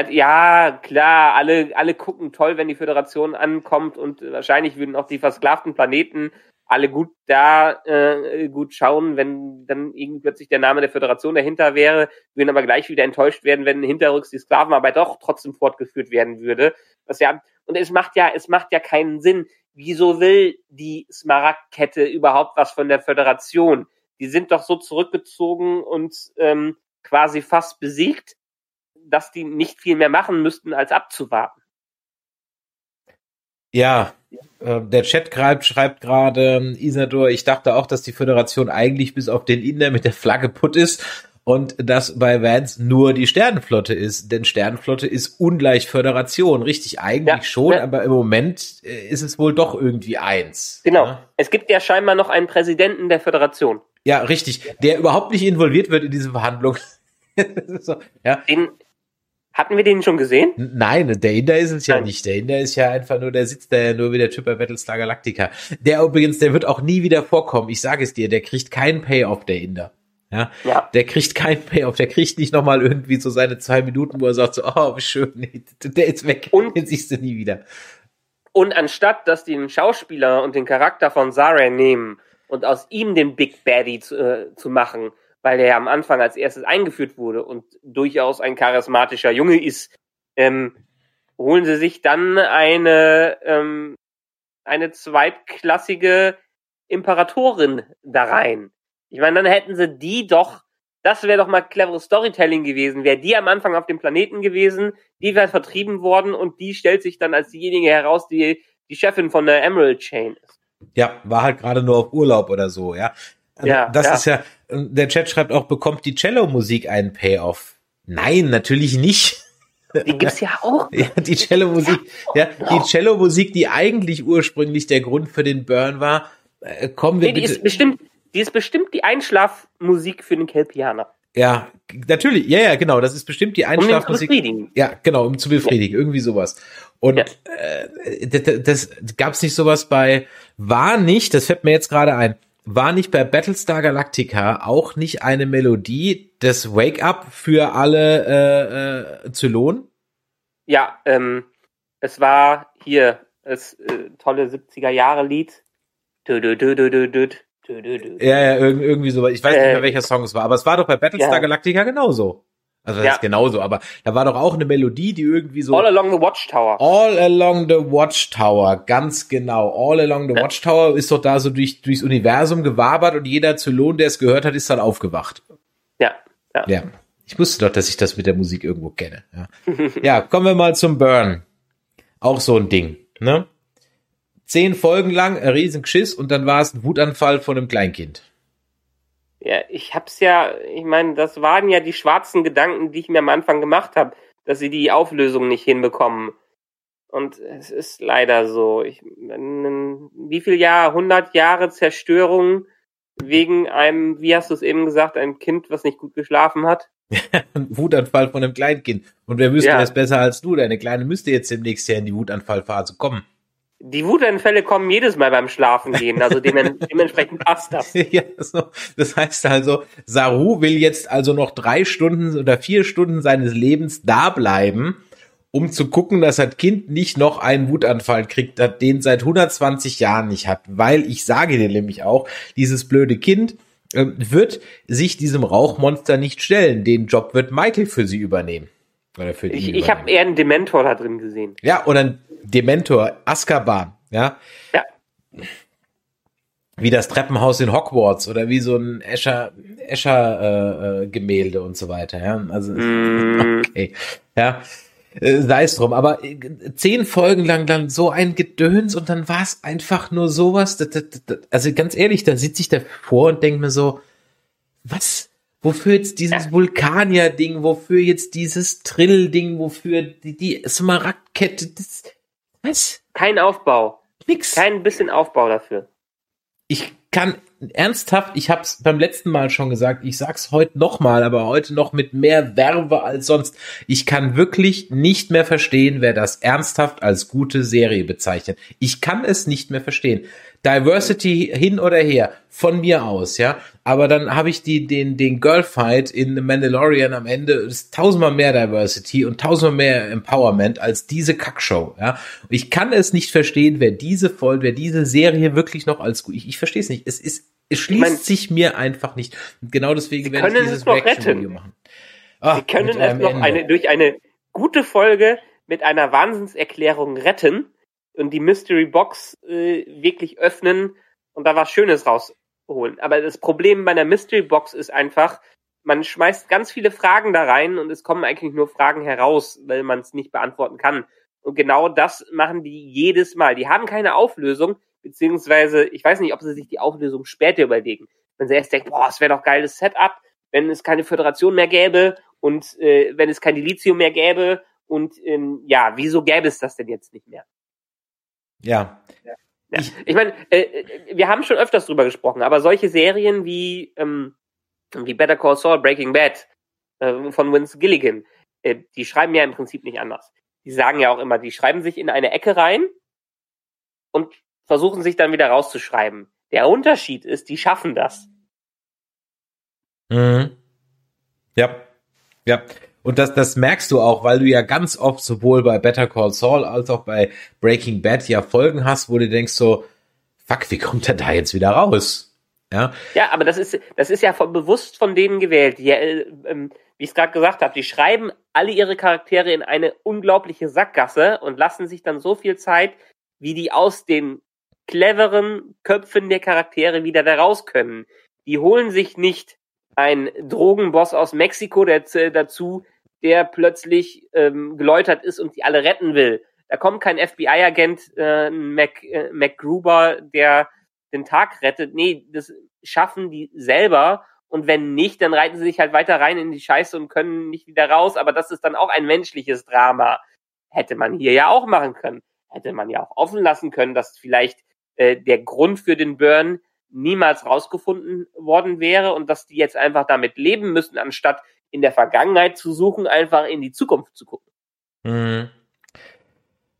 Ja, klar, alle, alle gucken toll, wenn die Föderation ankommt und wahrscheinlich würden auch die versklavten Planeten alle gut da äh, gut schauen, wenn dann irgendwie plötzlich der Name der Föderation dahinter wäre, würden aber gleich wieder enttäuscht werden, wenn hinterrücks die Sklavenarbeit doch trotzdem fortgeführt werden würde. Das ja und es macht ja es macht ja keinen Sinn. Wieso will die Smaragdkette überhaupt was von der Föderation? Die sind doch so zurückgezogen und ähm, quasi fast besiegt dass die nicht viel mehr machen müssten, als abzuwarten. Ja, äh, der Chat schreibt, schreibt gerade, Isador, ich dachte auch, dass die Föderation eigentlich bis auf den Inder mit der Flagge putt ist und dass bei Vance nur die Sternenflotte ist, denn Sternenflotte ist ungleich Föderation, richtig eigentlich Ja, schon, ja. aber im Moment äh, ist es wohl doch irgendwie eins. Genau. Ja? Es gibt ja scheinbar noch einen Präsidenten der Föderation. Ja, richtig. Der überhaupt nicht involviert wird in diese Verhandlung. So, ja. Den, hatten wir den schon gesehen? Nein, der Inder ist es ja Nein. nicht. Der Inder ist ja einfach nur, der sitzt da ja nur wie der Typ bei Battlestar Galactica. Der übrigens, der wird auch nie wieder vorkommen. Ich sage es dir, der kriegt keinen Payoff, der Inder. Ja, Ja. der kriegt keinen Payoff. Der kriegt nicht nochmal irgendwie so seine zwei Minuten, wo er sagt so, oh, wie schön, nee, der ist weg. Und- den siehst du nie wieder. Und anstatt, dass die den Schauspieler und den Charakter von Zara nehmen und aus ihm den Big Baddy zu, äh, zu machen, weil der ja am Anfang als erstes eingeführt wurde und durchaus ein charismatischer Junge ist, ähm, holen sie sich dann eine, ähm, eine zweitklassige Imperatorin da rein. Ich meine, dann hätten sie die doch, das wäre doch mal cleveres Storytelling gewesen, wäre die am Anfang auf dem Planeten gewesen, die wäre vertrieben worden und die stellt sich dann als diejenige heraus, die die Chefin von der Emerald Chain ist. Ja, war halt gerade nur auf Urlaub oder so, ja. Also Ja, das ja. ist ja, der Chat schreibt auch, bekommt die Cello-Musik einen Payoff? Nein, natürlich nicht. Die gibt's ja auch. Ja, die Cello-Musik, ja, die Cello-Musik, die eigentlich ursprünglich der Grund für den Burn war, äh, kommen wir Nee, die bitte. ist bestimmt, die ist bestimmt die Einschlafmusik für den Kelpianer. ja, natürlich, ja, ja, genau, das ist bestimmt die Um den zu Einschlafmusik. befriedigen. Ja, genau, um zu befriedigen, irgendwie sowas. Und Ja. äh, das, das gab's nicht sowas bei, war nicht, das fällt mir jetzt gerade ein, war nicht bei Battlestar Galactica auch nicht eine Melodie des Wake-up für alle äh, äh, Zylonen? Ja, ähm, es war hier das äh, tolle 70er-Jahre-Lied. Ja, ja, irgendwie so. Ich weiß nicht mehr, äh, welcher Song es war, aber es war doch bei Battlestar ja. Galactica genauso. Also das Ja. ist genauso, aber da war doch auch eine Melodie, die irgendwie so All Along the Watchtower. All Along the Watchtower, ganz genau. All Along the Ja. Watchtower ist doch da so durch, durchs Universum gewabert und jeder Zylon, der es gehört hat, ist dann aufgewacht. Ja, ja. Ja. Ich wusste doch, dass ich das mit der Musik irgendwo kenne. Ja, ja kommen wir mal zum Burn. Auch so ein Ding, ne? Zehn Folgen lang, ein riesen Geschiss und dann war es ein Wutanfall von einem Kleinkind. Ja, ich hab's ja, ich meine, das waren ja die schwarzen Gedanken, die ich mir am Anfang gemacht habe, dass sie die Auflösung nicht hinbekommen. Und es ist leider so. Ich, wie viel Jahr, 100 Jahre Zerstörung wegen einem, wie hast du es eben gesagt, einem Kind, was nicht gut geschlafen hat? Ein Wutanfall von einem Kleinkind. Und wer wüsste Ja. das besser als du? Deine Kleine müsste jetzt demnächst ja in die Wutanfallphase kommen. Die Wutanfälle kommen jedes Mal beim Schlafen gehen, also demen dementsprechend passt das. ja, so. Das heißt also, Saru will jetzt also noch drei Stunden oder vier Stunden seines Lebens da bleiben, um zu gucken, dass das Kind nicht noch einen Wutanfall kriegt, den seit 120 Jahren nicht hat. Weil ich sage dir nämlich auch, dieses blöde Kind äh, wird sich diesem Rauchmonster nicht stellen. Den Job wird Michael für sie übernehmen. Oder für Ich, ich habe eher einen Dementor da drin gesehen. Ja, oder ein Dementor, Azkaban, ja. Ja. Wie das Treppenhaus in Hogwarts oder wie so ein Escher, Escher äh, äh, Gemälde und so weiter, ja. Also Mm, okay, ja. Äh, Sei es drum, aber äh, zehn Folgen lang dann so ein Gedöns und dann war es einfach nur sowas. Also ganz ehrlich, da sitze ich davor und denke mir so, was? Wofür jetzt dieses Vulkanier-Ding? Wofür jetzt dieses Trill-Ding? Wofür die, die Smaragdkette? Das, was? kein Aufbau. Nix. Kein bisschen Aufbau dafür. ich kann ernsthaft, ich habe es beim letzten Mal schon gesagt, ich sag's heute nochmal, aber heute noch mit mehr Werbe als sonst. Ich kann wirklich nicht mehr verstehen, wer das ernsthaft als gute Serie bezeichnet. Ich kann es nicht mehr verstehen. Diversity hin oder her, von mir aus, ja. Aber dann habe ich die, den, den Girlfight in The Mandalorian am Ende, das ist tausendmal mehr Diversity und tausendmal mehr Empowerment als diese Kackshow, ja. Und ich kann es nicht verstehen, wer diese Folge, wer diese Serie wirklich noch als gut, ich, ich verstehe es nicht. Es ist, es schließt mein- sich mir einfach nicht. Und genau deswegen werde ich dieses es noch Reaction-Video retten. machen. Ah, Wir können es noch Ende. eine, durch eine gute Folge mit einer Wahnsinnserklärung retten und die Mystery Box äh, wirklich öffnen und da was Schönes rausholen. Aber das Problem bei einer Mystery Box ist einfach, man schmeißt ganz viele Fragen da rein und es kommen eigentlich nur Fragen heraus, weil man es nicht beantworten kann. Und genau das machen die jedes Mal. Die haben keine Auflösung, beziehungsweise ich weiß nicht, ob sie sich die Auflösung später überlegen. Wenn sie erst denken, boah, es wäre doch geiles Setup, wenn es keine Föderation mehr gäbe und äh, wenn es kein Lithium mehr gäbe und ähm, ja, wieso gäbe es das denn jetzt nicht mehr? Ja. ja. Ich, ich meine, äh, äh, wir haben schon öfters drüber gesprochen, aber solche Serien wie, ähm, wie Better Call Saul, Breaking Bad äh, von Vince Gilligan, äh, die schreiben ja im Prinzip nicht anders. Die sagen ja auch immer, die schreiben sich in eine Ecke rein und versuchen sich dann wieder rauszuschreiben. Der Unterschied ist, die schaffen das. Mhm. Ja. Ja. Und das, das merkst du auch, weil du ja ganz oft sowohl bei Better Call Saul als auch bei Breaking Bad ja Folgen hast, wo du denkst so, fuck, wie kommt er da jetzt wieder raus? Ja, ja aber das ist, das ist ja von, bewusst von denen gewählt. Die, äh, äh, wie ich es gerade gesagt habe, die schreiben alle ihre Charaktere in eine unglaubliche Sackgasse und lassen sich dann so viel Zeit, wie die aus den cleveren Köpfen der Charaktere wieder da raus können. Die holen sich nicht einen Drogenboss aus Mexiko der, dazu, der plötzlich ähm, geläutert ist und die alle retten will. Da kommt kein FBI-Agent, äh, Mac, äh, MacGruber, der den Tag rettet. Nee, das schaffen die selber. Und wenn nicht, dann reiten sie sich halt weiter rein in die Scheiße und können nicht wieder raus. Aber das ist dann auch ein menschliches Drama. Hätte man hier ja auch machen können. Hätte man ja auch offen lassen können, dass vielleicht äh, der Grund für den Burn niemals rausgefunden worden wäre und dass die jetzt einfach damit leben müssen, anstatt in der Vergangenheit zu suchen, einfach in die Zukunft zu gucken. Mhm.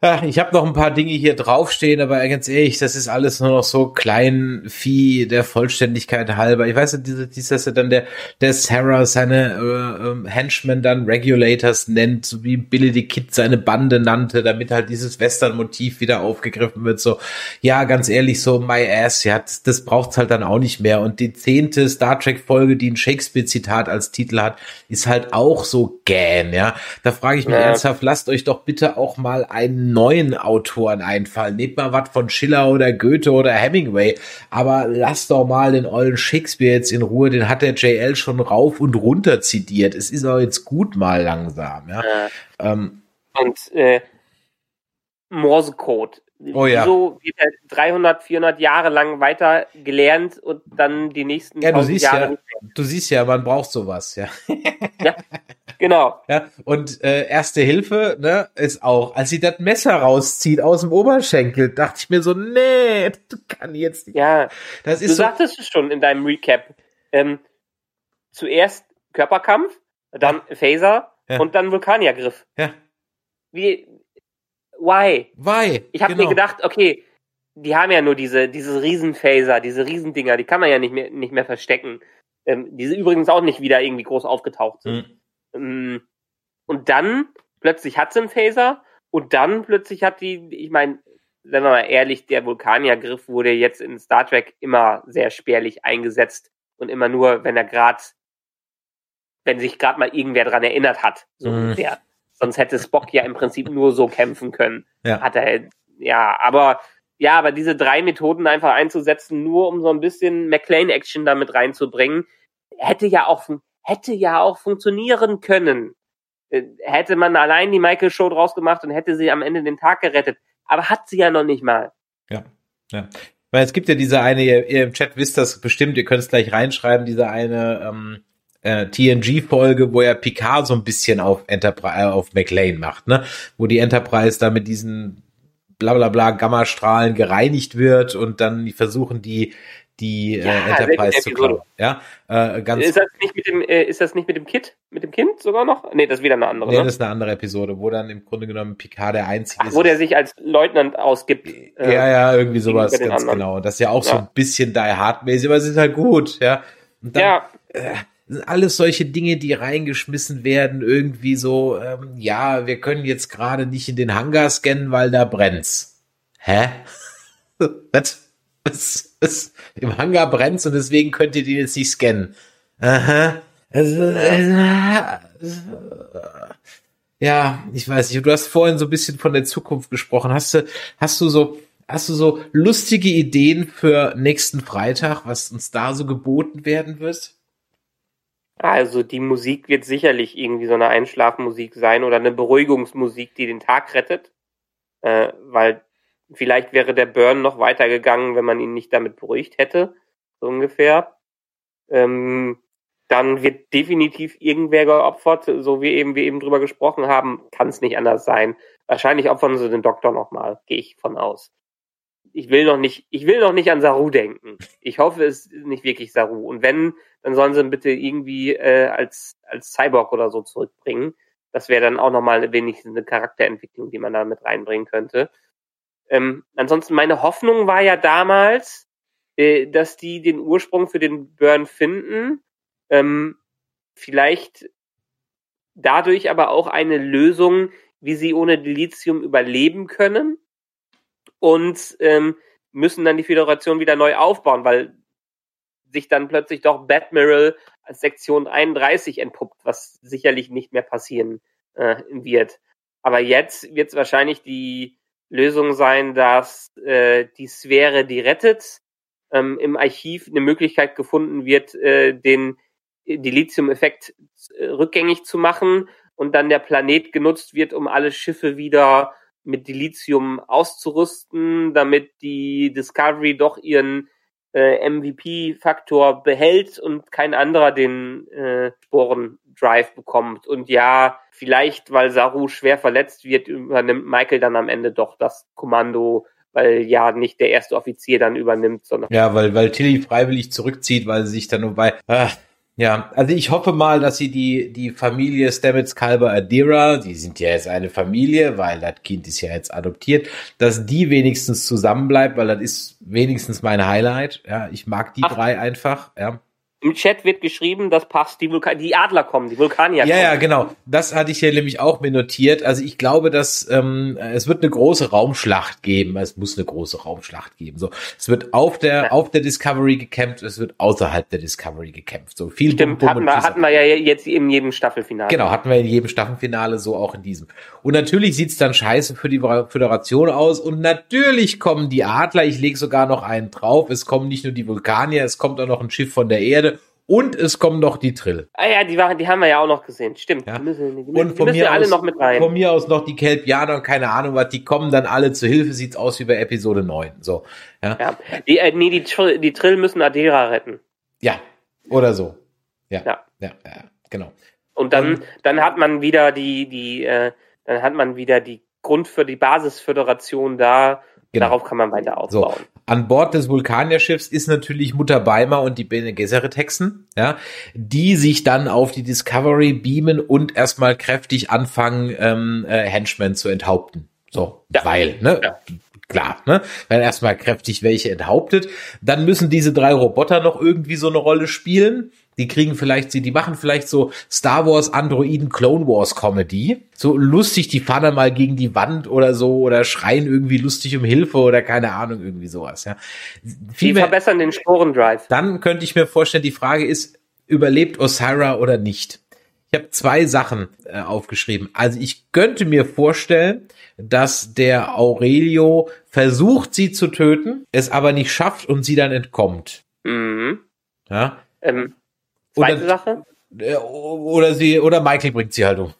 Ach, ich habe noch ein paar Dinge hier draufstehen, aber ganz ehrlich, das ist alles nur noch so klein Vieh der Vollständigkeit halber. Ich weiß nicht, diese, dieses, dass er dann der, der Sarah seine äh, ähm, Henchmen dann Regulators nennt, so wie Billy the Kid seine Bande nannte, damit halt dieses Western-Motiv wieder aufgegriffen wird. So, ja, ganz ehrlich, so my ass, ja, das, das braucht's halt dann auch nicht mehr. Und die zehnte Star Trek-Folge, die ein Shakespeare-Zitat als Titel hat, ist halt auch so gähn, ja. Da frage ich mich ja. ernsthaft, lasst euch doch bitte auch mal einen neuen Autoren einfallen. Nehmt mal was von Schiller oder Goethe oder Hemingway. Aber lasst doch mal den ollen Shakespeare jetzt in Ruhe. Den hat der JL schon rauf und runter zitiert. Es ist auch jetzt gut mal langsam. Ja. ja. Ähm, und äh, Morsecode. Oh ja. Wieso wird er 300, 400 Jahre lang weiter gelernt und dann die nächsten ja, du siehst Jahre ja, Du siehst ja, man braucht sowas, ja. ja, genau. Ja, und äh, erste Hilfe, ne, ist auch, als sie das Messer rauszieht aus dem Oberschenkel, dachte ich mir so, nee, das kann jetzt nicht. Ja, das ist du so sagtest es schon in deinem Recap. Ähm, zuerst Körperkampf, dann Phaser ja. und dann Vulkaniergriff. Ja. Wie, why? Why? Ich habe genau. mir gedacht, okay, die haben ja nur diese, diese Riesenphaser, diese Riesendinger, die kann man ja nicht mehr, nicht mehr verstecken. Ähm, diese übrigens auch nicht wieder irgendwie groß aufgetaucht sind. Mhm. Und dann plötzlich hat sie einen Phaser und dann plötzlich hat die, ich meine, wenn wir mal ehrlich, der Vulkaniergriff wurde jetzt in Star Trek immer sehr spärlich eingesetzt und immer nur, wenn er gerade, wenn sich gerade mal irgendwer dran erinnert hat, so mhm. ungefähr. Sonst hätte Spock ja im Prinzip nur so kämpfen können. Ja. Hat er, ja, aber ja, aber diese drei Methoden einfach einzusetzen, nur um so ein bisschen McLean-Action damit reinzubringen, hätte ja auch, hätte ja auch funktionieren können. Äh, hätte man allein die Michael Show draus gemacht und hätte sie am Ende den Tag gerettet. Aber hat sie ja noch nicht mal. Ja, ja. Weil es gibt ja diese eine, ihr, ihr im Chat wisst das bestimmt, ihr könnt es gleich reinschreiben, diese eine ähm, äh, TNG-Folge, wo er Picard so ein bisschen auf Enterprise, äh, auf McLean macht, ne? Wo die Enterprise da mit diesen bla bla bla Gammastrahlen gereinigt wird und dann versuchen die die äh, ja, äh, Enterprise zu klauen. Ja, äh, ganz ist das nicht mit dem äh, ist das nicht mit dem Kit mit dem Kind sogar noch? Nee, das ist wieder eine andere. Nee, ne? das ist eine andere Episode, wo dann im Grunde genommen Picard der einzige Ach, ist. Wo der sich als Leutnant ausgibt. Äh, ja, ja, irgendwie sowas ganz anderen. genau. Das ist ja auch ja. so ein bisschen die Hard mäßig, aber es ist halt gut, ja. Und dann, ja. Äh, sind alles solche Dinge, die reingeschmissen werden, irgendwie so, ähm, ja, wir können jetzt gerade nicht in den Hangar scannen, weil da brennt's. Hä? Was? Was? Was? Im Hangar brennt's und deswegen könnt ihr den jetzt nicht scannen. Aha. Ja, ich weiß nicht. Du hast vorhin so ein bisschen von der Zukunft gesprochen. Hast du, hast du so, hast du so lustige Ideen für nächsten Freitag, was uns da so geboten werden wird? Also die Musik wird sicherlich irgendwie so eine Einschlafmusik sein oder eine Beruhigungsmusik, die den Tag rettet. Äh, weil vielleicht wäre der Burn noch weitergegangen, wenn man ihn nicht damit beruhigt hätte. So ungefähr. Ähm, dann wird definitiv irgendwer geopfert, so wie eben wir eben drüber gesprochen haben, kann es nicht anders sein. Wahrscheinlich opfern sie den Doktor nochmal, gehe ich von aus. Ich will noch nicht, ich will noch nicht an Saru denken. Ich hoffe, es ist nicht wirklich Saru. Und wenn, dann sollen sie ihn bitte irgendwie äh, als als Cyborg oder so zurückbringen. Das wäre dann auch nochmal wenigstens eine Charakterentwicklung, die man da mit reinbringen könnte. Ähm, ansonsten meine Hoffnung war ja damals, äh, dass die den Ursprung für den Burn finden ähm, vielleicht dadurch aber auch eine Lösung, wie sie ohne Dilithium überleben können und ähm, müssen dann die Föderation wieder neu aufbauen, weil sich dann plötzlich doch Batmiral als Sektion 31 entpuppt, was sicherlich nicht mehr passieren äh, wird. Aber jetzt wird es wahrscheinlich die Lösung sein, dass äh, die Sphäre, die rettet, ähm, im Archiv eine Möglichkeit gefunden wird, äh, den Dilithium-Effekt äh, rückgängig zu machen und dann der Planet genutzt wird, um alle Schiffe wieder mit Dilithium auszurüsten, damit die Discovery doch ihren äh, MVP-Faktor behält und kein anderer den äh, Sporen-Drive bekommt. Und ja, vielleicht, weil Saru schwer verletzt wird, übernimmt Michael dann am Ende doch das Kommando, weil ja nicht der erste Offizier dann übernimmt, sondern. Ja, weil, weil Tilly freiwillig zurückzieht, weil sie sich dann nur bei. Ah, ja, also ich hoffe mal, dass sie die, die Familie Stamets Kalber Adira, die sind ja jetzt eine Familie, weil das Kind ist ja jetzt adoptiert, dass die wenigstens zusammenbleibt, weil das ist wenigstens mein Highlight. Ja, ich mag die Ach. drei einfach, ja. Im Chat wird geschrieben, das passt, die, Vulkan die Adler kommen, die Vulkanier kommen. Ja, ja, genau. Das hatte ich hier nämlich auch mir notiert. Also ich glaube, dass ähm, es wird eine große Raumschlacht geben. Es muss eine große Raumschlacht geben. So, es wird auf der ja. auf der Discovery gekämpft, es wird außerhalb der Discovery gekämpft. So viel Stimmt, Bum, hatten, wir, hatten wir ja jetzt in jedem Staffelfinale. Genau, hatten wir in jedem Staffelfinale, so auch in diesem. Und natürlich sieht's dann scheiße für die Föderation aus. Und natürlich kommen die Adler. Ich lege sogar noch einen drauf. Es kommen nicht nur die Vulkanier, es kommt auch noch ein Schiff von der Erde und es kommen noch die Trill. Ah ja, die, waren, die haben wir ja auch noch gesehen. Stimmt. Ja. Die müssen, die müssen, und von die mir alle aus, noch mit rein. Von mir aus noch die Kelpianer und keine Ahnung was. Die kommen dann alle zur Hilfe. Sieht's aus wie bei Episode 9. So. Ja. ja. Die, äh, nee, die, Trill, die Trill müssen Adira retten. Ja. Oder so. Ja. Ja. Ja, ja genau. Und dann, und, dann hat man wieder die, die, äh, dann hat man wieder die Grund für die Basisföderation da, Genau. Darauf kann man weiter aufbauen. So. An Bord des Vulkanierschiffs ist natürlich Mutter Beimer und die Bene Gesserit Hexen, ja, die sich dann auf die Discovery beamen und erstmal kräftig anfangen, ähm, äh, Henchmen zu enthaupten. So, ja. weil, ne? Ja. Klar, ne? Wenn erstmal kräftig welche enthauptet, dann müssen diese drei Roboter noch irgendwie so eine Rolle spielen. Die kriegen vielleicht, sie, die machen vielleicht so Star Wars Androiden Clone Wars Comedy. So lustig, die fahren dann mal gegen die Wand oder so oder schreien irgendwie lustig um Hilfe oder keine Ahnung, irgendwie sowas, ja. Viel die verbessern den Sporendrive. Dann könnte ich mir vorstellen, die Frage ist, überlebt Osira oder nicht? Ich habe zwei Sachen äh, aufgeschrieben. Also ich könnte mir vorstellen, dass der Aurelio versucht, sie zu töten, es aber nicht schafft und sie dann entkommt. Mhm. Ja. Ähm, Zweite oder, Sache? Äh, oder sie, oder Michael bringt sie halt um.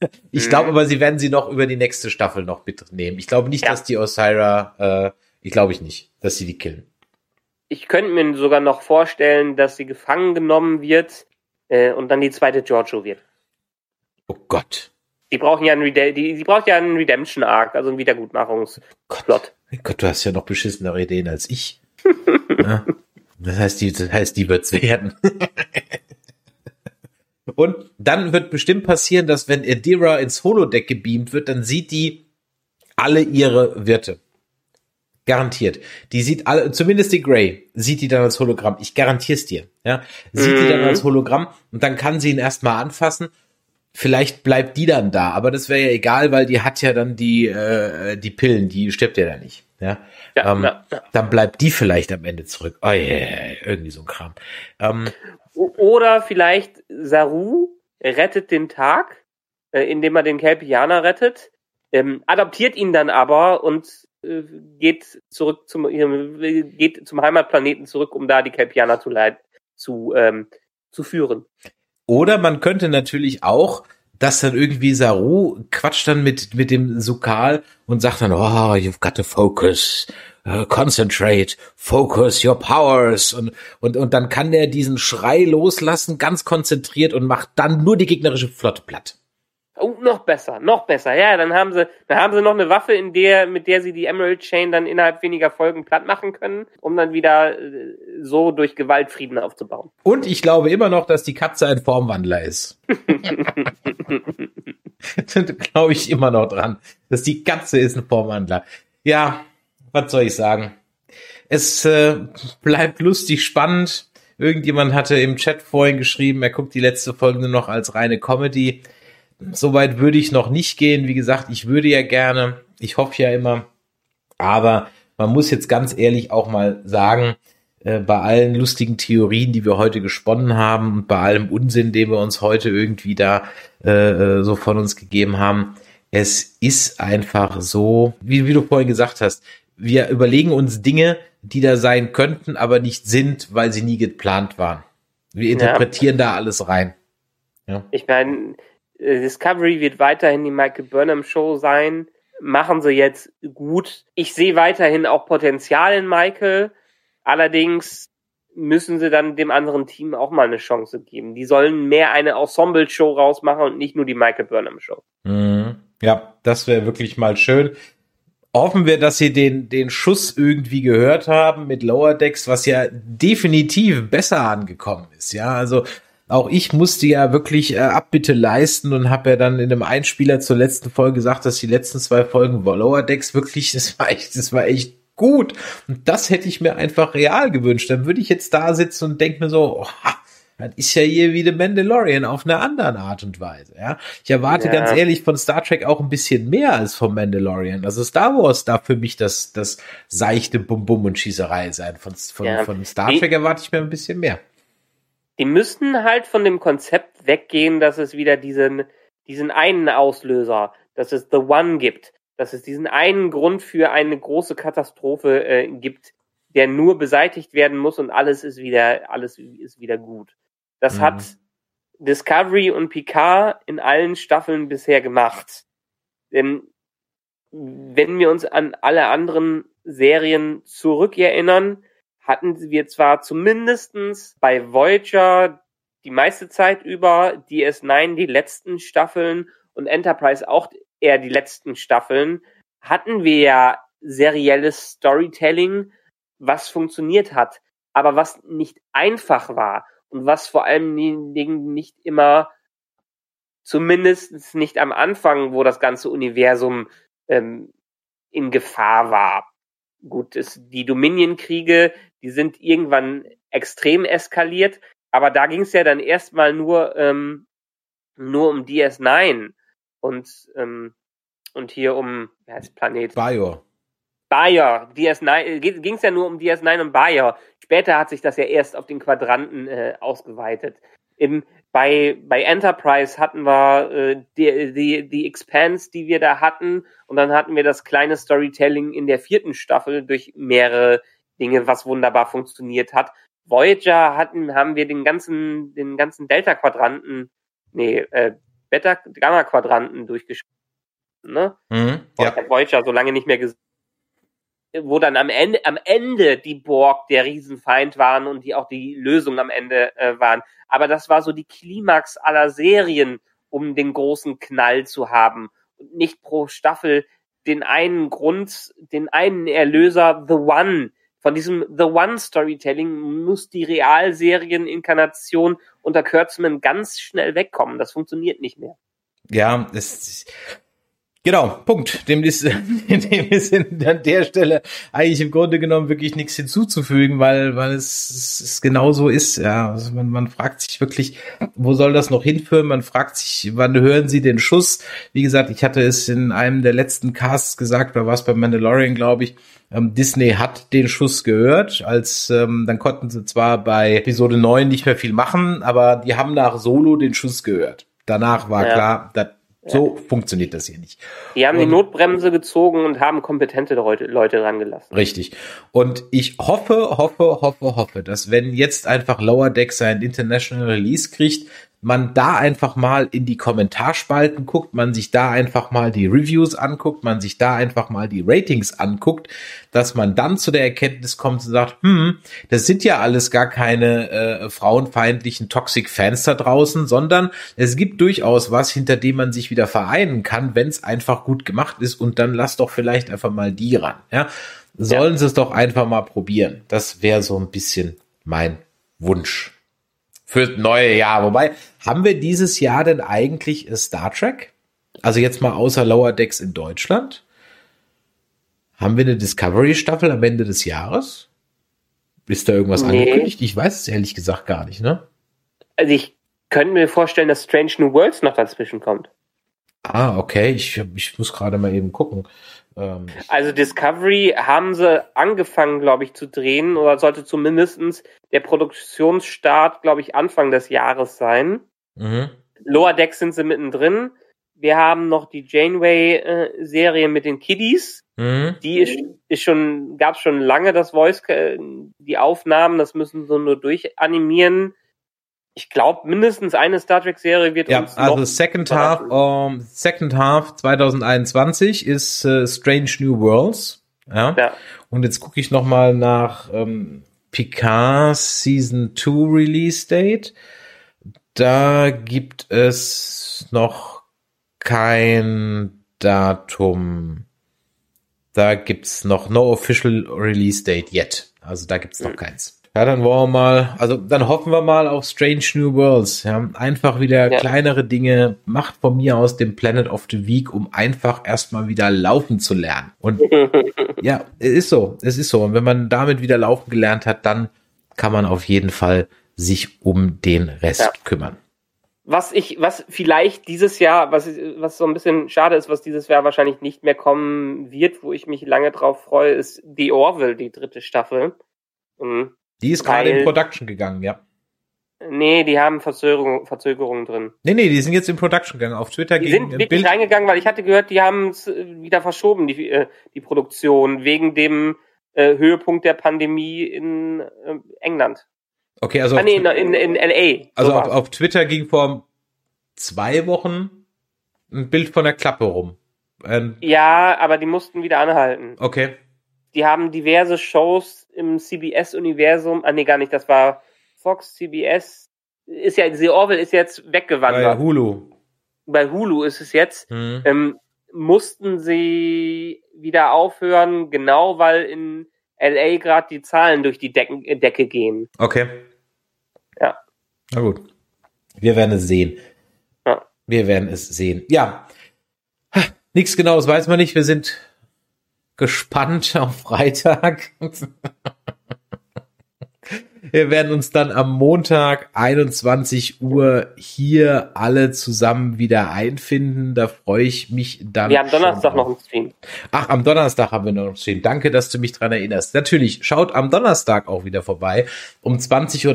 Ich mhm. glaube aber, sie werden sie noch über die nächste Staffel noch mitnehmen. Ich glaube nicht, ja. dass die Osira, äh, ich glaube ich nicht, dass sie die killen. Ich könnte mir sogar noch vorstellen, dass sie gefangen genommen wird äh, und dann die zweite Giorgio wird. Oh Gott. Die brauchen ja einen, Rede die, die braucht ja einen Redemption Arc, also einen Wiedergutmachungsplot. Gott, Gott, du hast ja noch beschissenere Ideen als ich. ja. Das heißt, die, das heißt, die wird's werden. Und dann wird bestimmt passieren, dass wenn Adira ins Holodeck gebeamt wird, dann sieht die alle ihre Wirte. Garantiert. Die sieht alle, zumindest die Grey, sieht die dann als Hologramm. Ich garantier's dir. Ja, sieht mhm. die dann mhm. als Hologramm und dann kann sie ihn erstmal anfassen. Vielleicht bleibt die dann da, aber das wäre ja egal, weil die hat ja dann die äh, die Pillen, die stirbt ja da nicht. Ja, ja, ähm, ja, ja. dann bleibt die vielleicht am Ende zurück. Oh, yeah, irgendwie so ein Kram. Ähm, Oder vielleicht Saru rettet den Tag, äh, indem er den Kelpianer rettet, ähm, adoptiert ihn dann aber und äh, geht zurück zum äh, geht zum Heimatplaneten zurück, um da die Kelpianer zu leiten, zu ähm, zu führen. Oder man könnte natürlich auch dass dann irgendwie Saru quatscht dann mit, mit dem Sukal und sagt dann, oh, you've got to focus. Äh, concentrate, focus your powers und, und, und dann kann der diesen Schrei loslassen, ganz konzentriert und macht dann nur die gegnerische Flotte platt. Oh, noch besser, noch besser. Ja, dann haben sie, dann haben sie noch eine Waffe, in der, mit der sie die Emerald Chain dann innerhalb weniger Folgen platt machen können, um dann wieder äh, so durch Gewalt Frieden aufzubauen. Und ich glaube immer noch, dass die Katze ein Formwandler ist. glaube ich immer noch dran, dass die Katze ist ein Formwandler. Ja, was soll ich sagen? Es äh, bleibt lustig spannend. Irgendjemand hatte im Chat vorhin geschrieben, er guckt die letzte Folge nur noch als reine Comedy. Soweit würde ich noch nicht gehen. Wie gesagt, ich würde ja gerne, ich hoffe ja immer, aber man muss jetzt ganz ehrlich auch mal sagen, äh, bei allen lustigen Theorien, die wir heute gesponnen haben und bei allem Unsinn, den wir uns heute irgendwie da äh, äh, so von uns gegeben haben, es ist einfach so, wie, wie du vorhin gesagt hast, wir überlegen uns Dinge, die da sein könnten, aber nicht sind, weil sie nie geplant waren. Wir interpretieren ja. da alles rein. Ja. Ich meine, äh, Discovery wird weiterhin die Michael Burnham Show sein. Machen sie jetzt gut. Ich sehe weiterhin auch Potenzial in Michael. Allerdings müssen sie dann dem anderen Team auch mal eine Chance geben. Die sollen mehr eine Ensemble-Show rausmachen und nicht nur die Michael Burnham Show. Mhm. Ja, das wäre wirklich mal schön. Hoffen wir, dass sie den, den Schuss irgendwie gehört haben mit Lower Decks, was ja definitiv besser angekommen ist. Ja, also auch ich musste ja wirklich äh, Abbitte leisten und habe ja dann in einem Einspieler zur letzten Folge gesagt, dass die letzten zwei Folgen Lower Decks wirklich, das war echt, das war echt gut. Und das hätte ich mir einfach real gewünscht. Dann würde ich jetzt da sitzen und denke mir so, oh, das ist ja hier wie The Mandalorian auf eine andere Art und Weise. Ja, ich erwarte ja. ganz ehrlich von Star Trek auch ein bisschen mehr als vom Mandalorian. Also Star Wars darf für mich das das seichte Bum Bum und Schießerei sein. Von von, ja. von Star Trek erwarte ich mir ein bisschen mehr die müssten halt von dem Konzept weggehen, dass es wieder diesen, diesen einen Auslöser, dass es The One gibt, dass es diesen einen Grund für eine große Katastrophe äh, gibt, der nur beseitigt werden muss und alles ist wieder, alles ist wieder gut. Das mhm. hat Discovery und Picard in allen Staffeln bisher gemacht. Denn wenn wir uns an alle anderen Serien zurückerinnern, hatten wir zwar zumindestens bei Voyager die meiste Zeit über DS9 die letzten Staffeln und Enterprise auch eher die letzten Staffeln, hatten wir ja serielles Storytelling, was funktioniert hat, aber was nicht einfach war und was vor allen Dingen nicht immer, zumindest nicht am Anfang, wo das ganze Universum ähm, in Gefahr war. Gut, es, die Dominion-Kriege, die sind irgendwann extrem eskaliert, aber da ging es ja dann erstmal nur, ähm, nur um DS9 und, ähm, und hier um, wie heißt Planet? Bajor. Bayer, DS9, ging es ja nur um DS9 und Bayer. Später hat sich das ja erst auf den Quadranten äh, ausgeweitet. Im, bei, bei Enterprise hatten wir äh, die, die, die Expanse, die wir da hatten, und dann hatten wir das kleine Storytelling in der vierten Staffel durch mehrere Dinge, was wunderbar funktioniert hat. Voyager hatten, haben wir den ganzen, den ganzen Delta-Quadranten, nee, äh, Beta-Gamma-Quadranten durchgeschrieben. Ne? Mhm, ja. Voyager so lange nicht mehr gesehen wo dann am Ende, am Ende die Borg der Riesenfeind waren und die auch die Lösung am Ende äh, waren. Aber das war so die Klimax aller Serien, um den großen Knall zu haben. Und nicht pro Staffel den einen Grund, den einen Erlöser, The One, von diesem The One Storytelling muss die Realserien-Inkarnation unter Kurtzman ganz schnell wegkommen. Das funktioniert nicht mehr. Ja, es, Genau, Punkt. Dem ist, dem ist an der Stelle eigentlich im Grunde genommen wirklich nichts hinzuzufügen, weil, weil es, es genau so ist. Ja, also man, man fragt sich wirklich, wo soll das noch hinführen? Man fragt sich, wann hören Sie den Schuss? Wie gesagt, ich hatte es in einem der letzten Casts gesagt, da war es bei Mandalorian, glaube ich. Ähm, Disney hat den Schuss gehört, als ähm, dann konnten sie zwar bei Episode 9 nicht mehr viel machen, aber die haben nach Solo den Schuss gehört. Danach war ja. klar, das so ja. funktioniert das hier nicht. Die haben und, die Notbremse gezogen und haben kompetente Leute, Leute rangelassen. Richtig. Und ich hoffe, hoffe, hoffe, hoffe, dass wenn jetzt einfach Lower Deck sein International Release kriegt, man da einfach mal in die Kommentarspalten guckt, man sich da einfach mal die Reviews anguckt, man sich da einfach mal die Ratings anguckt, dass man dann zu der Erkenntnis kommt und sagt, hm, das sind ja alles gar keine äh, frauenfeindlichen Toxic Fans da draußen, sondern es gibt durchaus was, hinter dem man sich wieder vereinen kann, wenn es einfach gut gemacht ist und dann lass doch vielleicht einfach mal die ran, ja. Sollen ja. sie es doch einfach mal probieren. Das wäre so ein bisschen mein Wunsch fürs neue Jahr. Wobei, haben wir dieses Jahr denn eigentlich Star Trek? Also jetzt mal außer Lower Decks in Deutschland. Haben wir eine Discovery-Staffel am Ende des Jahres? Ist da irgendwas nee. angekündigt? Ich weiß es ehrlich gesagt gar nicht, ne? Also ich könnte mir vorstellen, dass Strange New Worlds noch dazwischen kommt. Ah, okay. Ich, ich muss gerade mal eben gucken. Ähm, also Discovery haben sie angefangen, glaube ich, zu drehen oder sollte zumindestens der Produktionsstart, glaube ich, Anfang des Jahres sein. Mhm. Lower Decks sind sie mittendrin. Wir haben noch die Janeway-Serie äh, mit den Kiddies. Mhm. Die ist, ist schon, gab schon lange das Voice, äh, die Aufnahmen, das müssen sie nur durchanimieren ich glaube, mindestens eine Star Trek Serie wird ja, uns also Second Half, um, Second Half 2021 ist uh, Strange New Worlds. Ja. ja. Und jetzt gucke ich noch mal nach ähm, Picard Season 2 Release Date. Da gibt es noch kein Datum. Da gibt's noch no official release date yet. Also da gibt's noch mhm. keins. Ja, dann wollen wir mal, also dann hoffen wir mal auf Strange New Worlds. Ja, einfach wieder ja. kleinere Dinge. Macht von mir aus dem Planet of the Week, um einfach erstmal wieder laufen zu lernen. Und ja, es ist so, es ist so. Und wenn man damit wieder laufen gelernt hat, dann kann man auf jeden Fall sich um den Rest ja. kümmern. Was ich, was vielleicht dieses Jahr, was, was so ein bisschen schade ist, was dieses Jahr wahrscheinlich nicht mehr kommen wird, wo ich mich lange drauf freue, ist die Orville, die dritte Staffel. Mhm. Die ist gerade in Production gegangen, ja. Nee, die haben Verzögerungen Verzögerung drin. Nee, nee, die sind jetzt in Production gegangen. Auf Twitter Die sind wirklich Bild reingegangen, weil ich hatte gehört, die haben es äh, wieder verschoben, die, äh, die Produktion, wegen dem äh, Höhepunkt der Pandemie in äh, England. Okay, also. Ah, nee, in, in, in LA. Also auf, auf Twitter ging vor zwei Wochen ein Bild von der Klappe rum. Ähm, ja, aber die mussten wieder anhalten. Okay. Die haben diverse Shows im CBS-Universum, ah nee, gar nicht, das war Fox, CBS, ist ja, The Orville ist jetzt weggewandert. Bei Hulu. Bei Hulu ist es jetzt. Mhm. Ähm, mussten sie wieder aufhören, genau weil in LA gerade die Zahlen durch die Decken, äh, Decke gehen. Okay. Ja. Na gut. Wir werden es sehen. Ja. Wir werden es sehen. Ja. Nichts Genaues weiß man nicht. Wir sind gespannt auf Freitag. Wir werden uns dann am Montag 21 Uhr hier alle zusammen wieder einfinden. Da freue ich mich dann. Wir haben Donnerstag noch einen Stream. Ach, am Donnerstag haben wir noch einen Stream. Danke, dass du mich dran erinnerst. Natürlich, schaut am Donnerstag auch wieder vorbei um 20.30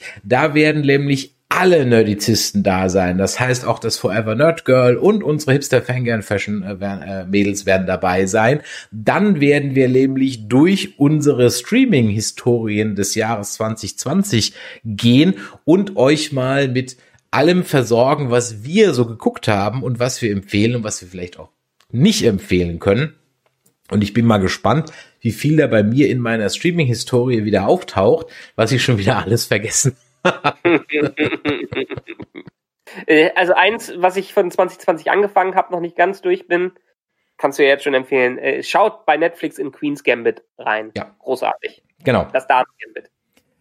Uhr. Da werden nämlich alle Nerdizisten da sein. Das heißt auch das Forever Nerd Girl und unsere Hipster Fangirl Fashion äh, äh, Mädels werden dabei sein. Dann werden wir nämlich durch unsere Streaming Historien des Jahres 2020 gehen und euch mal mit allem versorgen, was wir so geguckt haben und was wir empfehlen und was wir vielleicht auch nicht empfehlen können. Und ich bin mal gespannt, wie viel da bei mir in meiner Streaming-Historie wieder auftaucht, was ich schon wieder alles vergessen also eins, was ich von 2020 angefangen habe, noch nicht ganz durch bin, kannst du ja jetzt schon empfehlen. Äh, schaut bei Netflix in Queen's Gambit rein. Ja. Großartig. Genau. Das Damen Gambit.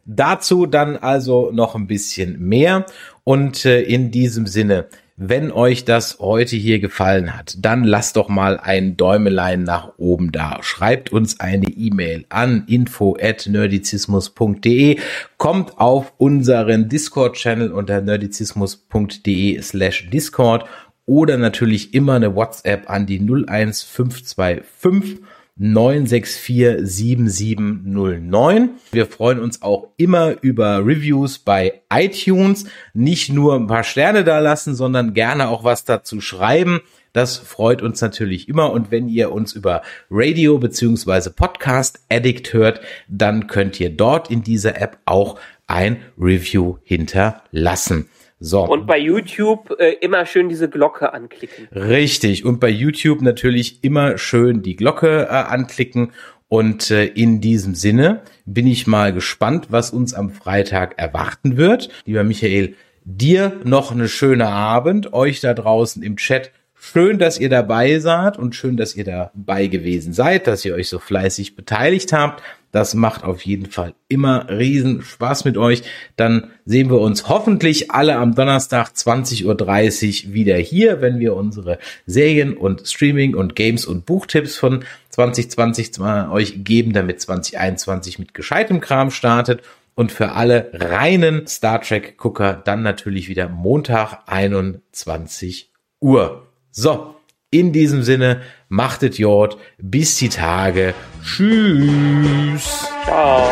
Dazu dann also noch ein bisschen mehr. Und äh, in diesem Sinne wenn euch das heute hier gefallen hat, dann lasst doch mal ein Däumelein nach oben da. Schreibt uns eine E-Mail an info@nerdizismus.de. Kommt auf unseren Discord-Channel unter nerdizismus.de slash Discord oder natürlich immer eine WhatsApp an die 01525 9647709. Wir freuen uns auch immer über Reviews bei iTunes. Nicht nur ein paar Sterne da lassen, sondern gerne auch was dazu schreiben. Das freut uns natürlich immer. Und wenn ihr uns über Radio beziehungsweise Podcast Addict hört, dann könnt ihr dort in dieser App auch ein Review hinterlassen. So. Und bei YouTube äh, immer schön diese Glocke anklicken. Richtig. Und bei YouTube natürlich immer schön die Glocke äh, anklicken. Und äh, in diesem Sinne bin ich mal gespannt, was uns am Freitag erwarten wird. Lieber Michael, dir noch eine schöne Abend. Euch da draußen im Chat Schön, dass ihr dabei seid und schön, dass ihr dabei gewesen seid, dass ihr euch so fleißig beteiligt habt. Das macht auf jeden Fall immer riesen Spaß mit euch. Dann sehen wir uns hoffentlich alle am Donnerstag 20.30 Uhr wieder hier, wenn wir unsere Serien und Streaming und Games und Buchtipps von 2020 euch geben, damit 2021 mit gescheitem Kram startet. Und für alle reinen Star Trek Gucker dann natürlich wieder Montag 21 Uhr. So, in diesem Sinne, machtet Jod, bis die Tage. Tschüss. Ciao.